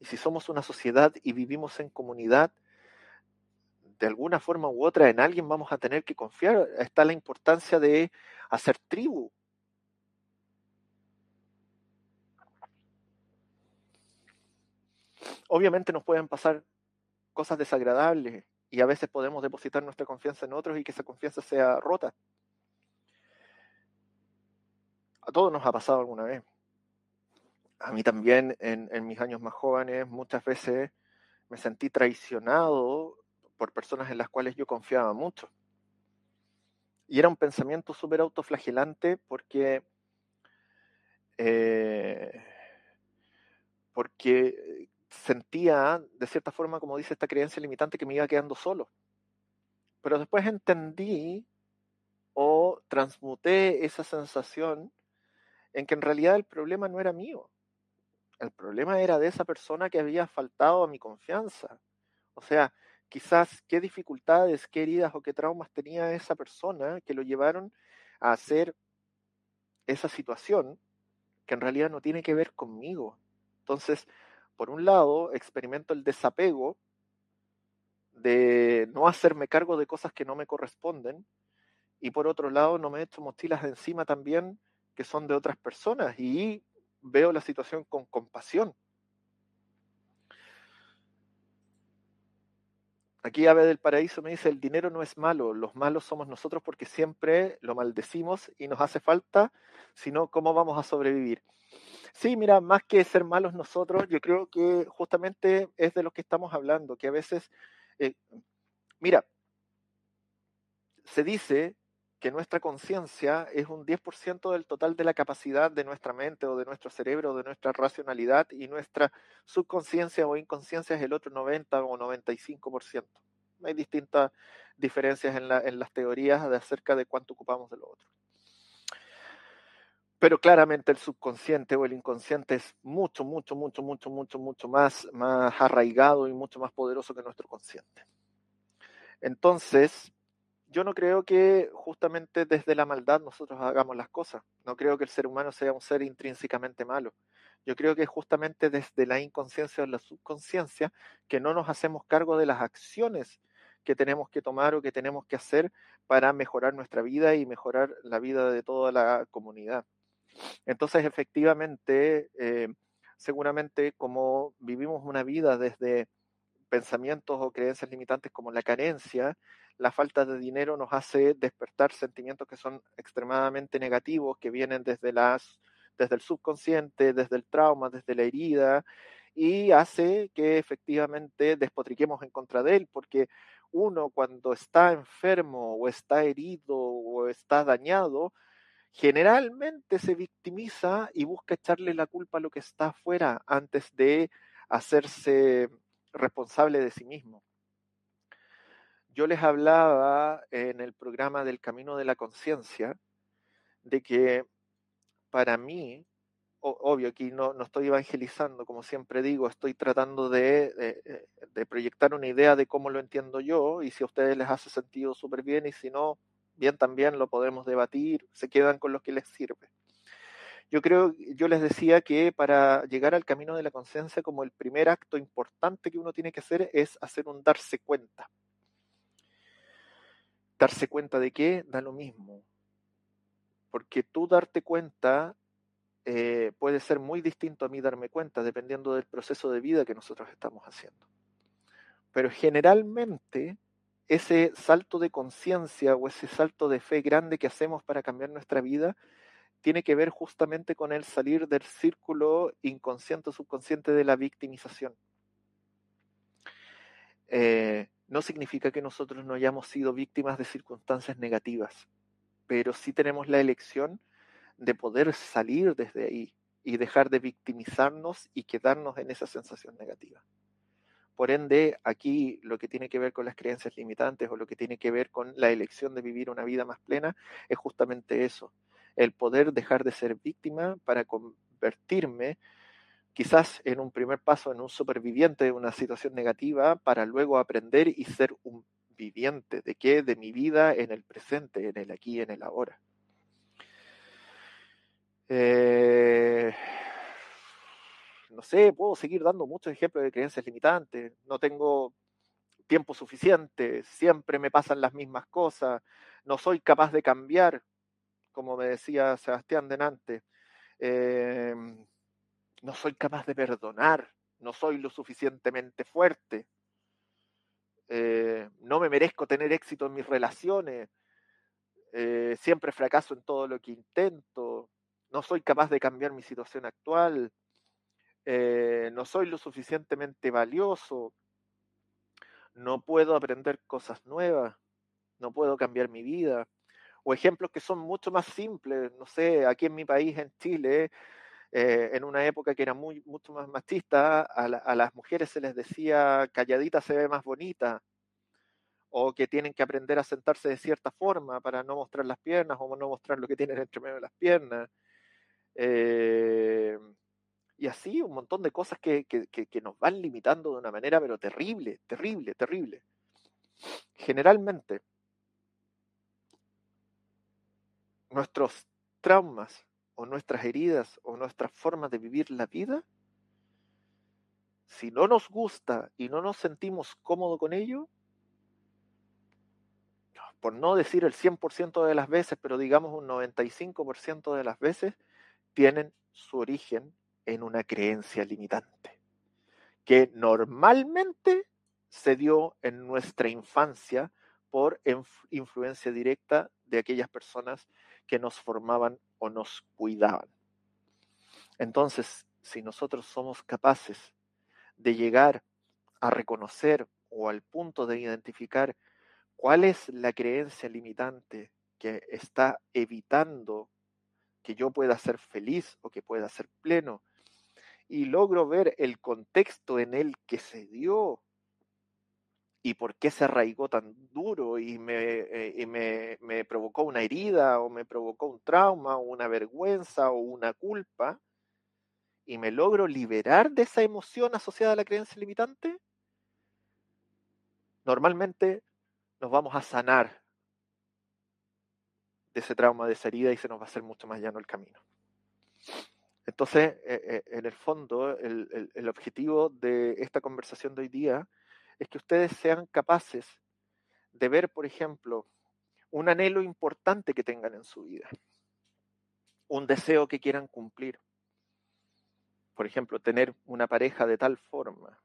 Y si somos una sociedad y vivimos en comunidad, de alguna forma u otra en alguien vamos a tener que confiar. Está la importancia de hacer tribu. Obviamente nos pueden pasar cosas desagradables y a veces podemos depositar nuestra confianza en otros y que esa confianza sea rota. A todos nos ha pasado alguna vez. A mí también en, en mis años más jóvenes muchas veces me sentí traicionado por personas en las cuales yo confiaba mucho. Y era un pensamiento súper autoflagelante porque, eh, porque sentía, de cierta forma, como dice esta creencia limitante, que me iba quedando solo. Pero después entendí o transmuté esa sensación en que en realidad el problema no era mío. El problema era de esa persona que había faltado a mi confianza. O sea, quizás qué dificultades, qué heridas o qué traumas tenía esa persona que lo llevaron a hacer esa situación que en realidad no tiene que ver conmigo. Entonces, por un lado, experimento el desapego de no hacerme cargo de cosas que no me corresponden y por otro lado no me echo mochilas de encima también que son de otras personas y veo la situación con compasión. Aquí Ave del Paraíso me dice, el dinero no es malo, los malos somos nosotros porque siempre lo maldecimos y nos hace falta, sino cómo vamos a sobrevivir. Sí, mira, más que ser malos nosotros, yo creo que justamente es de lo que estamos hablando, que a veces, eh, mira, se dice que nuestra conciencia es un 10% del total de la capacidad de nuestra mente o de nuestro cerebro, o de nuestra racionalidad, y nuestra subconsciencia o inconsciencia es el otro 90 o 95%. Hay distintas diferencias en, en las teorías de acerca de cuánto ocupamos de lo otro. Pero claramente el subconsciente o el inconsciente es mucho, mucho, mucho, mucho, mucho, mucho más, más arraigado y mucho más poderoso que nuestro consciente. Entonces, yo no creo que justamente desde la maldad nosotros hagamos las cosas. No creo que el ser humano sea un ser intrínsecamente malo. Yo creo que justamente desde la inconsciencia o la subconsciencia que no nos hacemos cargo de las acciones que tenemos que tomar o que tenemos que hacer para mejorar nuestra vida y mejorar la vida de toda la comunidad. Entonces, efectivamente, eh, seguramente como vivimos una vida desde pensamientos o creencias limitantes como la carencia, la falta de dinero nos hace despertar sentimientos que son extremadamente negativos, que vienen desde, las, desde el subconsciente, desde el trauma, desde la herida, y hace que efectivamente despotriquemos en contra de él, porque uno cuando está enfermo o está herido o está dañado, generalmente se victimiza y busca echarle la culpa a lo que está afuera antes de hacerse responsable de sí mismo. Yo les hablaba en el programa del Camino de la Conciencia de que para mí, obvio, aquí no, no, estoy evangelizando, como siempre digo, estoy tratando de, de, proyectar una idea de cómo lo entiendo yo y si a ustedes les hace sentido súper bien y si no, bien también lo podemos debatir, se quedan con lo que les sirve. Yo creo, yo les decía que para llegar al camino de la conciencia, como el primer acto importante que uno tiene que hacer es hacer un darse cuenta. Darse cuenta de qué da lo mismo. Porque tú darte cuenta eh, puede ser muy distinto a mí darme cuenta, dependiendo del proceso de vida que nosotros estamos haciendo. Pero generalmente ese salto de conciencia o ese salto de fe grande que hacemos para cambiar nuestra vida tiene que ver justamente con el salir del círculo inconsciente o subconsciente de la victimización. Eh, no significa que nosotros no hayamos sido víctimas de circunstancias negativas, pero sí tenemos la elección de poder salir desde ahí y dejar de victimizarnos y quedarnos en esa sensación negativa. Por ende, aquí lo que tiene que ver con las creencias limitantes o lo que tiene que ver con la elección de vivir una vida más plena es justamente eso, el poder dejar de ser víctima para convertirme quizás en un primer paso en un superviviente de una situación negativa para luego aprender y ser un viviente de qué, de mi vida en el presente, en el aquí, en el ahora. Eh, no sé, puedo seguir dando muchos ejemplos de creencias limitantes. No tengo tiempo suficiente, siempre me pasan las mismas cosas, no soy capaz de cambiar, como me decía Sebastián Denante. Eh, no soy capaz de perdonar, no soy lo suficientemente fuerte, eh, no me merezco tener éxito en mis relaciones, eh, siempre fracaso en todo lo que intento, no soy capaz de cambiar mi situación actual, eh, no soy lo suficientemente valioso, no puedo aprender cosas nuevas, no puedo cambiar mi vida. O ejemplos que son mucho más simples, no sé, aquí en mi país, en Chile, eh, en una época que era muy, mucho más machista, a, las mujeres se les decía calladita se ve más bonita, o que tienen que aprender a sentarse de cierta forma para no mostrar las piernas o no mostrar lo que tienen entre medio de las piernas. Eh, y así un montón de cosas que, que, nos van limitando de una manera, pero terrible, terrible, terrible. Generalmente, nuestros traumas o nuestras heridas o nuestras formas de vivir la vida, si no nos gusta y no nos sentimos cómodos con ello, por no decir el 100% de las veces, pero digamos un 95% de las veces, tienen su origen en una creencia limitante, que normalmente se dio en nuestra infancia por influencia directa de aquellas personas que nos formaban o nos cuidaban. Entonces, si nosotros somos capaces de llegar a reconocer o al punto de identificar cuál es la creencia limitante que está evitando que yo pueda ser feliz o que pueda ser pleno, y logro ver el contexto en el que se dio y por qué se arraigó tan duro y, me, eh, me, provocó una herida o me provocó un trauma o una vergüenza o una culpa, y me logro liberar de esa emoción asociada a la creencia limitante, normalmente nos vamos a sanar de ese trauma, de esa herida y se nos va a hacer mucho más llano el camino. Entonces, eh, eh, en el fondo, el objetivo de esta conversación de hoy día es que ustedes sean capaces de ver, por ejemplo, un anhelo importante que tengan en su vida, un deseo que quieran cumplir. Por ejemplo, tener una pareja de tal forma,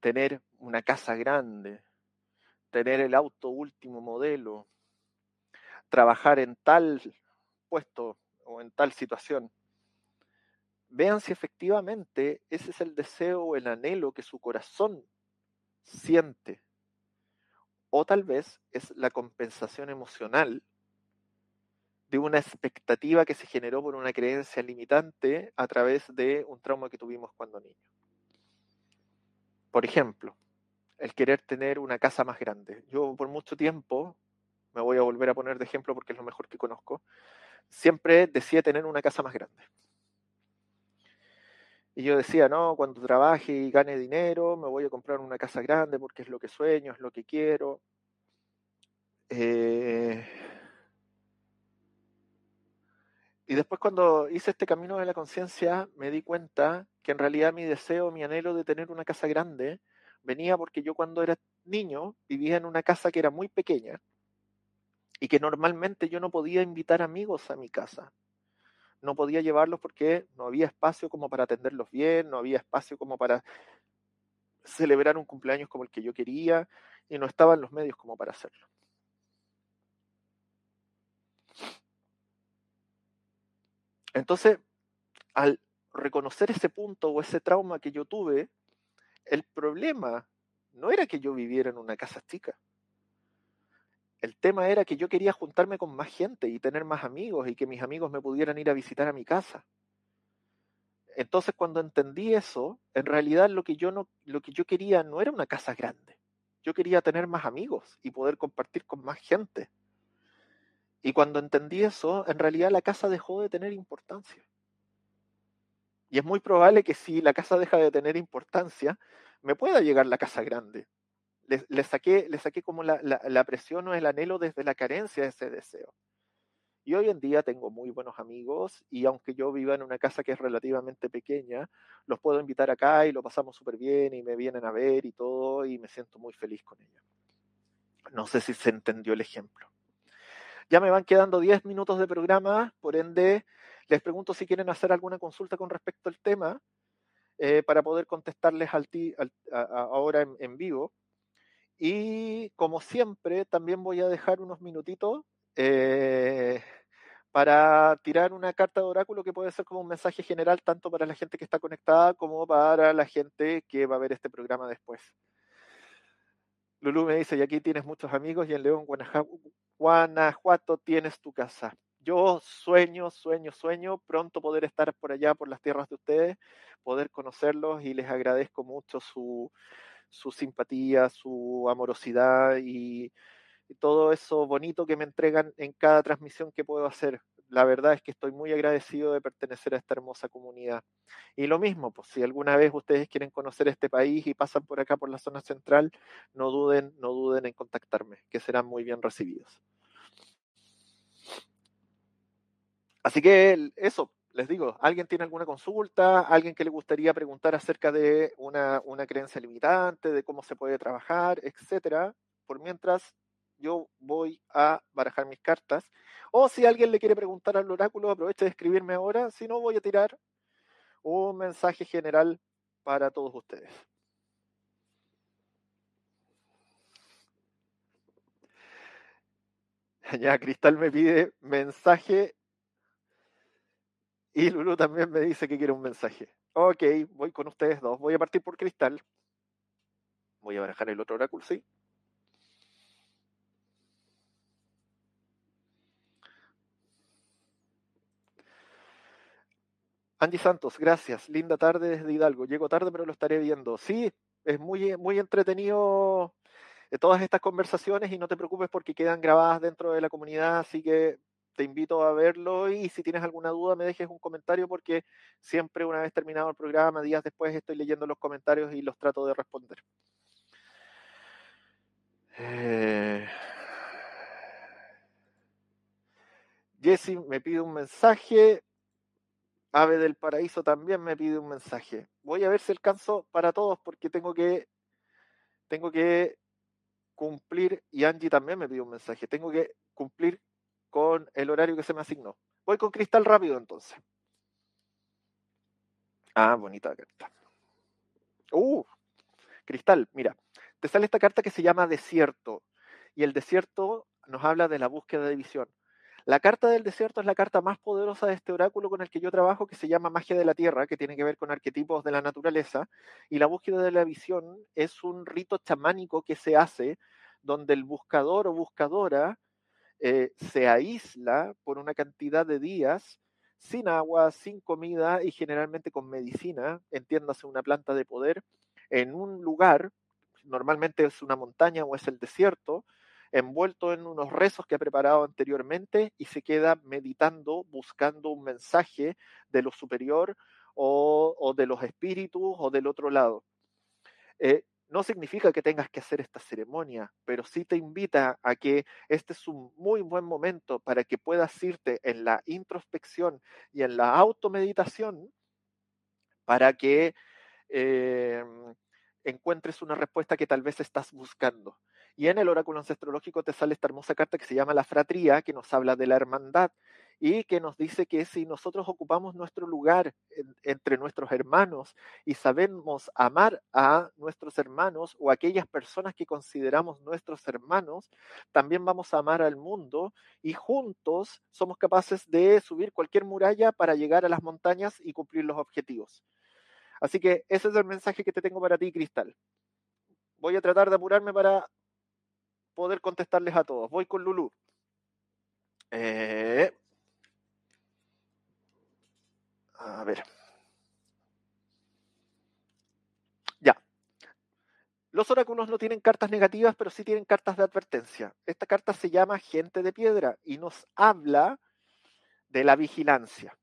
tener una casa grande, tener el auto último modelo, trabajar en tal puesto o en tal situación. Vean si efectivamente ese es el deseo o el anhelo que su corazón siente. O tal vez es la compensación emocional de una expectativa que se generó por una creencia limitante a través de un trauma que tuvimos cuando niños. Por ejemplo, el querer tener una casa más grande. Yo por mucho tiempo, me voy a volver a poner de ejemplo porque es lo mejor que conozco, siempre decía tener una casa más grande. Y yo decía, no, cuando trabaje y gane dinero, me voy a comprar una casa grande porque es lo que sueño, es lo que quiero. Eh, y después cuando hice este camino de la conciencia, me di cuenta que en realidad mi deseo, mi anhelo de tener una casa grande, venía porque yo cuando era niño vivía en una casa que era muy pequeña y que normalmente yo no podía invitar amigos a mi casa no podía llevarlos porque no había espacio como para atenderlos bien, no había espacio como para celebrar un cumpleaños como el que yo quería y no estaban los medios como para hacerlo. Entonces, al reconocer ese punto o ese trauma que yo tuve, el problema no era que yo viviera en una casa chica. El tema era que yo quería juntarme con más gente y tener más amigos y que mis amigos me pudieran ir a visitar a mi casa. Entonces cuando entendí eso, en realidad lo que yo no lo que yo quería no era una casa grande. Yo quería tener más amigos y poder compartir con más gente. Y cuando entendí eso, en realidad la casa dejó de tener importancia. Y es muy probable que si la casa deja de tener importancia, me pueda llegar la casa grande. Le, saqué, le saqué como la, la presión o el anhelo desde la carencia de ese deseo. Y hoy en día tengo muy buenos amigos y aunque yo viva en una casa que es relativamente pequeña, los puedo invitar acá y lo pasamos súper bien y me vienen a ver y todo y me siento muy feliz con ellos. No sé si se entendió el ejemplo. Ya me van quedando 10 minutos de programa, por ende les pregunto si quieren hacer alguna consulta con respecto al tema eh, para poder contestarles al, ahora en, en vivo. Y como siempre, también voy a dejar unos minutitos eh, para tirar una carta de oráculo que puede ser como un mensaje general tanto para la gente que está conectada como para la gente que va a ver este programa después. Lulu me dice, y aquí tienes muchos amigos y en León, Guanajuato tienes tu casa. Yo sueño, sueño, sueño pronto poder estar por allá, por las tierras de ustedes, poder conocerlos y les agradezco mucho su, su simpatía, su amorosidad y, todo eso bonito que me entregan en cada transmisión que puedo hacer. La verdad es que estoy muy agradecido de pertenecer a esta hermosa comunidad. Y lo mismo, pues si alguna vez ustedes quieren conocer este país y pasan por acá por la zona central, no duden, no duden en contactarme, que serán muy bien recibidos. Así que eso, les digo, ¿alguien tiene alguna consulta? ¿Alguien que le gustaría preguntar acerca de una, una creencia limitante, de cómo se puede trabajar, etcétera? Por mientras, yo voy a barajar mis cartas. O si alguien le quiere preguntar al oráculo, aproveche de escribirme ahora. Si no, voy a tirar un mensaje general para todos ustedes. Ya, Cristal me pide mensaje y Lulu también me dice que quiere un mensaje. Ok, voy con ustedes dos. Voy a partir por Cristal. Voy a barajar el otro oráculo, ¿sí? Angie Santos, gracias. Linda tarde desde Hidalgo. Llego tarde, pero lo estaré viendo. Sí, es muy, muy entretenido eh, todas estas conversaciones y no te preocupes porque quedan grabadas dentro de la comunidad, así que te invito a verlo y si tienes alguna duda me dejes un comentario porque siempre una vez terminado el programa, días después estoy leyendo los comentarios y los trato de responder. Eh... Jesse me pide un mensaje. Ave del Paraíso también me pide un mensaje. Voy a ver si alcanzo para todos porque tengo que tengo que cumplir y Angie también me pide un mensaje. Tengo que cumplir con el horario que se me asignó. Voy con Cristal rápido entonces. Ah, bonita carta. Uh, Cristal, mira, te sale esta carta que se llama Desierto y el desierto nos habla de la búsqueda de visión. La carta del desierto es la carta más poderosa de este oráculo con el que yo trabajo, que se llama Magia de la Tierra, que tiene que ver con arquetipos de la naturaleza. Y la búsqueda de la visión es un rito chamánico que se hace donde el buscador o buscadora eh, se aísla por una cantidad de días sin agua, sin comida y generalmente con medicina, entiéndase una planta de poder, en un lugar, normalmente es una montaña o es el desierto, envuelto en unos rezos que ha preparado anteriormente y se queda meditando, buscando un mensaje de lo superior o, de los espíritus o del otro lado. Eh, no significa que tengas que hacer esta ceremonia, pero sí te invita a que este es un muy buen momento para que puedas irte en la introspección y en la automeditación para que eh, encuentres una respuesta que tal vez estás buscando. Y en el oráculo ancestrológico te sale esta hermosa carta que se llama la fratría, que nos habla de la hermandad y que nos dice que si nosotros ocupamos nuestro lugar entre nuestros hermanos y sabemos amar a nuestros hermanos o aquellas personas que consideramos nuestros hermanos, también vamos a amar al mundo y juntos somos capaces de subir cualquier muralla para llegar a las montañas y cumplir los objetivos. Así que ese es el mensaje que te tengo para ti, Cristal. Voy a tratar de apurarme para poder contestarles a todos. Voy con Lulu. Eh, a ver. Ya. Los oráculos no tienen cartas negativas, pero sí tienen cartas de advertencia. Esta carta se llama Gente de Piedra y nos habla de la vigilancia,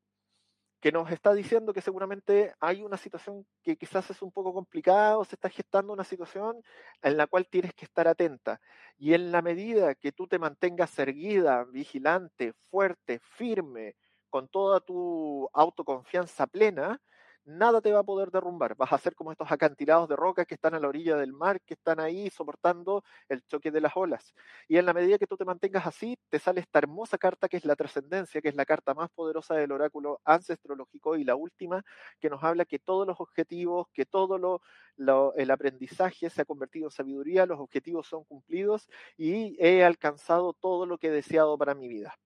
que nos está diciendo que seguramente hay una situación que quizás es un poco complicada o se está gestando una situación en la cual tienes que estar atenta. Y en la medida que tú te mantengas erguida, vigilante, fuerte, firme, con toda tu autoconfianza plena, nada te va a poder derrumbar. Vas a ser como estos acantilados de roca que están a la orilla del mar, que están ahí soportando el choque de las olas. Y en la medida que tú te mantengas así, te sale esta hermosa carta que es la trascendencia, que es la carta más poderosa del oráculo ancestrológico y la última que nos habla que todos los objetivos, que todo lo, el aprendizaje se ha convertido en sabiduría, los objetivos son cumplidos y he alcanzado todo lo que he deseado para mi vida.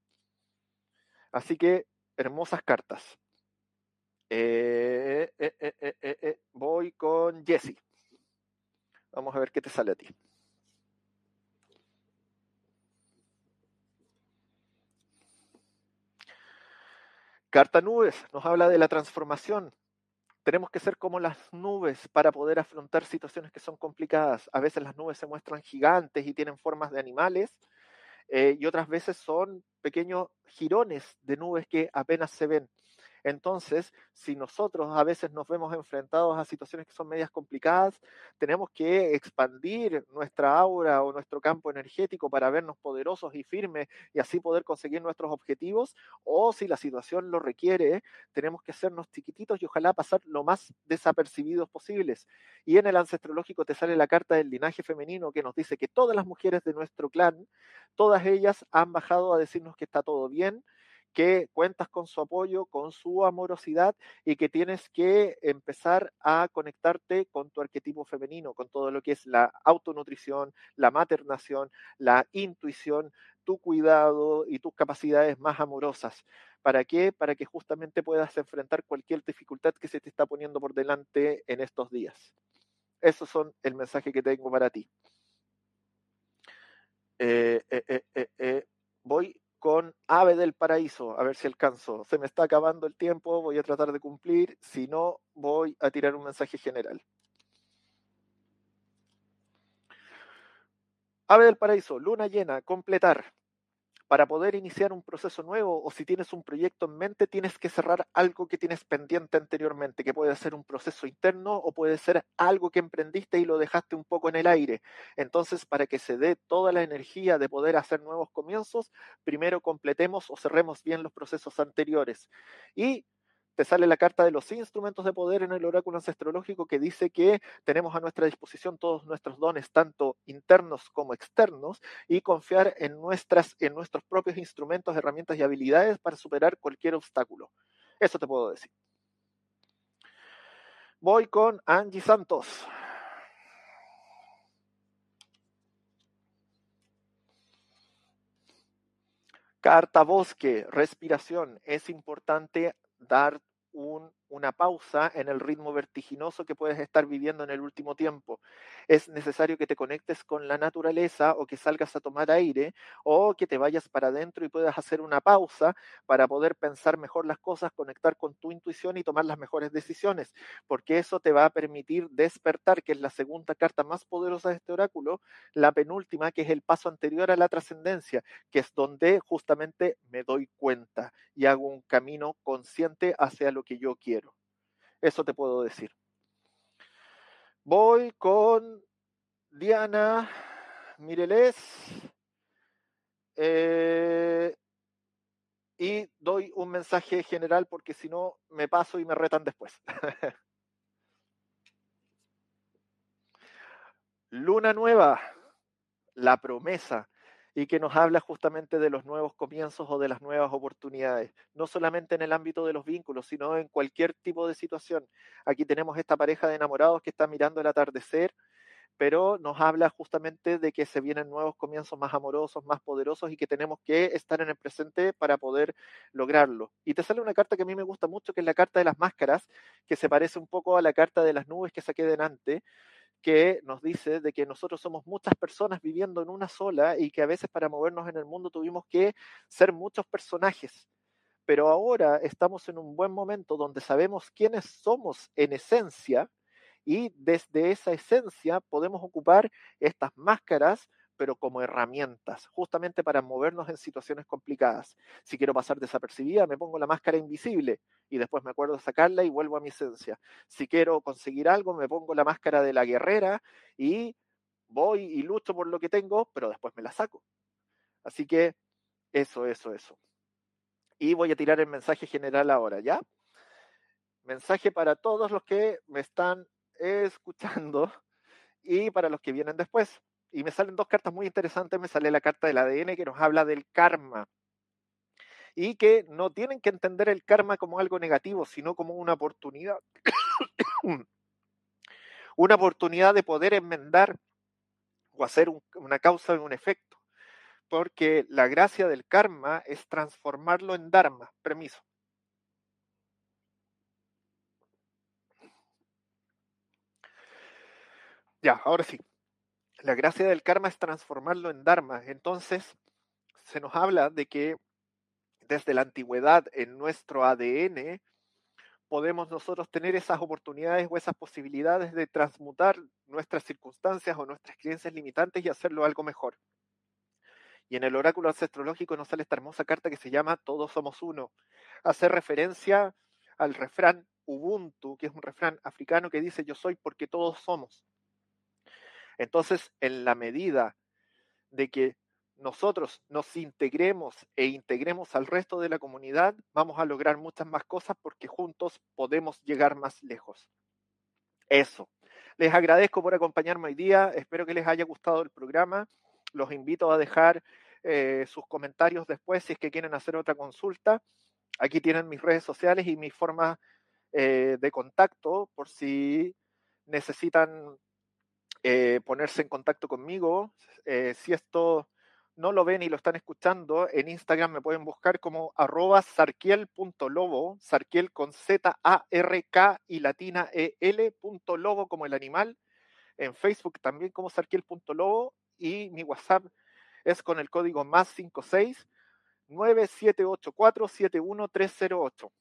Así que hermosas cartas. Eh, eh, eh, voy con Jesse. Vamos a ver qué te sale a ti. Carta nubes nos habla de la transformación. Tenemos que ser como las nubes para poder afrontar situaciones que son complicadas. A veces las nubes se muestran gigantes y tienen formas de animales, y otras veces son pequeños jirones de nubes que apenas se ven. Entonces, si nosotros a veces nos vemos enfrentados a situaciones que son medias complicadas, tenemos que expandir nuestra aura o nuestro campo energético para vernos poderosos y firmes y así poder conseguir nuestros objetivos. O si la situación lo requiere, tenemos que hacernos chiquititos y ojalá pasar lo más desapercibidos posibles. Y en el ancestrológico te sale la carta del linaje femenino que nos dice que todas las mujeres de nuestro clan, todas ellas han bajado a decirnos que está todo bien, que cuentas con su apoyo, con su amorosidad y que tienes que empezar a conectarte con tu arquetipo femenino, con todo lo que es la autonutrición, la maternación, la intuición, tu cuidado y tus capacidades más amorosas. ¿Para qué? Para que justamente puedas enfrentar cualquier dificultad que se te está poniendo por delante en estos días. Esos son el mensaje que tengo para ti. Eh, eh, eh, voy con Ave del Paraíso, a ver si alcanzo. Se me está acabando el tiempo, voy a tratar de cumplir, si no, voy a tirar un mensaje general. Ave del Paraíso, luna llena, completar para poder iniciar un proceso nuevo o si tienes un proyecto en mente, tienes que cerrar algo que tienes pendiente anteriormente, que puede ser un proceso interno o puede ser algo que emprendiste y lo dejaste un poco en el aire. Entonces, para que se dé toda la energía de poder hacer nuevos comienzos, primero completemos o cerremos bien los procesos anteriores. Y te sale la carta de los instrumentos de poder en el oráculo ancestrológico que dice que tenemos a nuestra disposición todos nuestros dones, tanto internos como externos, y confiar en, nuestras, en nuestros propios instrumentos, herramientas y habilidades para superar cualquier obstáculo. Eso te puedo decir. Voy con Angie Santos. Carta bosque, respiración. Es importante dar un, una pausa en el ritmo vertiginoso que puedes estar viviendo en el último tiempo. Es necesario que te conectes con la naturaleza o que salgas a tomar aire o que te vayas para adentro y puedas hacer una pausa para poder pensar mejor las cosas, conectar con tu intuición y tomar las mejores decisiones, porque eso te va a permitir despertar, que es la segunda carta más poderosa de este oráculo, la penúltima, que es el paso anterior a la trascendencia, que es donde justamente me doy cuenta y hago un camino consciente hacia lo que yo quiero. Eso te puedo decir. Voy con Diana Mireles eh, y doy un mensaje general porque si no me paso y me retan después. Luna nueva, la promesa y que nos habla justamente de los nuevos comienzos o de las nuevas oportunidades, no solamente en el ámbito de los vínculos, sino en cualquier tipo de situación. Aquí tenemos esta pareja de enamorados que está mirando el atardecer, pero nos habla justamente de que se vienen nuevos comienzos más amorosos, más poderosos y que tenemos que estar en el presente para poder lograrlo. Y te sale una carta que a mí me gusta mucho, que es la carta de las máscaras, que se parece un poco a la carta de las nubes que saqué delante, que nos dice de que nosotros somos muchas personas viviendo en una sola y que a veces para movernos en el mundo tuvimos que ser muchos personajes. Pero ahora estamos en un buen momento donde sabemos quiénes somos en esencia Y desde esa esencia podemos ocupar estas máscaras pero como herramientas, justamente para movernos en situaciones complicadas. Si quiero pasar desapercibida, me pongo la máscara invisible y después me acuerdo de sacarla y vuelvo a mi esencia. Si quiero conseguir algo, me pongo la máscara de la guerrera y voy y lucho por lo que tengo, pero después me la saco. Así que eso, eso, eso. Y voy a tirar el mensaje general ahora, ¿ya? Mensaje para todos los que me están escuchando y para los que vienen después y me salen dos cartas muy interesantes. Me sale la carta del ADN que nos habla del karma. Y que no tienen que entender el karma como algo negativo, sino como una oportunidad. una oportunidad de poder enmendar o hacer una causa y un efecto. Porque la gracia del karma es transformarlo en dharma. Permiso. Ya, ahora sí la gracia del karma es transformarlo en dharma. Entonces, se nos habla de que desde la antigüedad en nuestro ADN podemos nosotros tener esas oportunidades o esas posibilidades de transmutar nuestras circunstancias o nuestras creencias limitantes y hacerlo algo mejor. Y en el oráculo ancestrológico nos sale esta hermosa carta que se llama Todos somos uno. Hace referencia al refrán Ubuntu, que es un refrán africano que dice yo soy porque todos somos. Entonces, en la medida de que nosotros nos integremos e integremos al resto de la comunidad, vamos a lograr muchas más cosas porque juntos podemos llegar más lejos. Eso. Les agradezco por acompañarme hoy día. Espero que les haya gustado el programa. Los invito a dejar eh, sus comentarios después si es que quieren hacer otra consulta. Aquí tienen mis redes sociales y mi forma eh, de contacto por si necesitan eh, ponerse en contacto conmigo. Eh, si esto no lo ven y lo están escuchando, en Instagram me pueden buscar como arroba sarkiel.lobo, sarkiel con Z-A-R-K y latina E-L punto lobo como el animal. En Facebook también como sarkiel.lobo y mi WhatsApp es con el código más 56 9784 71308.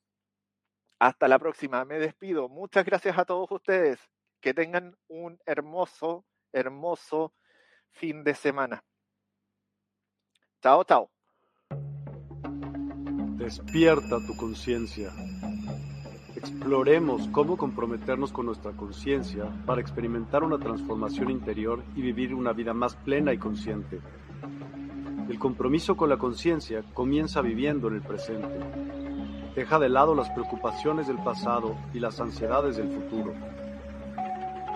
Hasta la próxima, me despido. Muchas gracias a todos ustedes. Que tengan un hermoso, hermoso fin de semana. Chao, chao. Despierta tu conciencia. Exploremos cómo comprometernos con nuestra conciencia para experimentar una transformación interior y vivir una vida más plena y consciente. El compromiso con la conciencia comienza viviendo en el presente. Deja de lado las preocupaciones del pasado y las ansiedades del futuro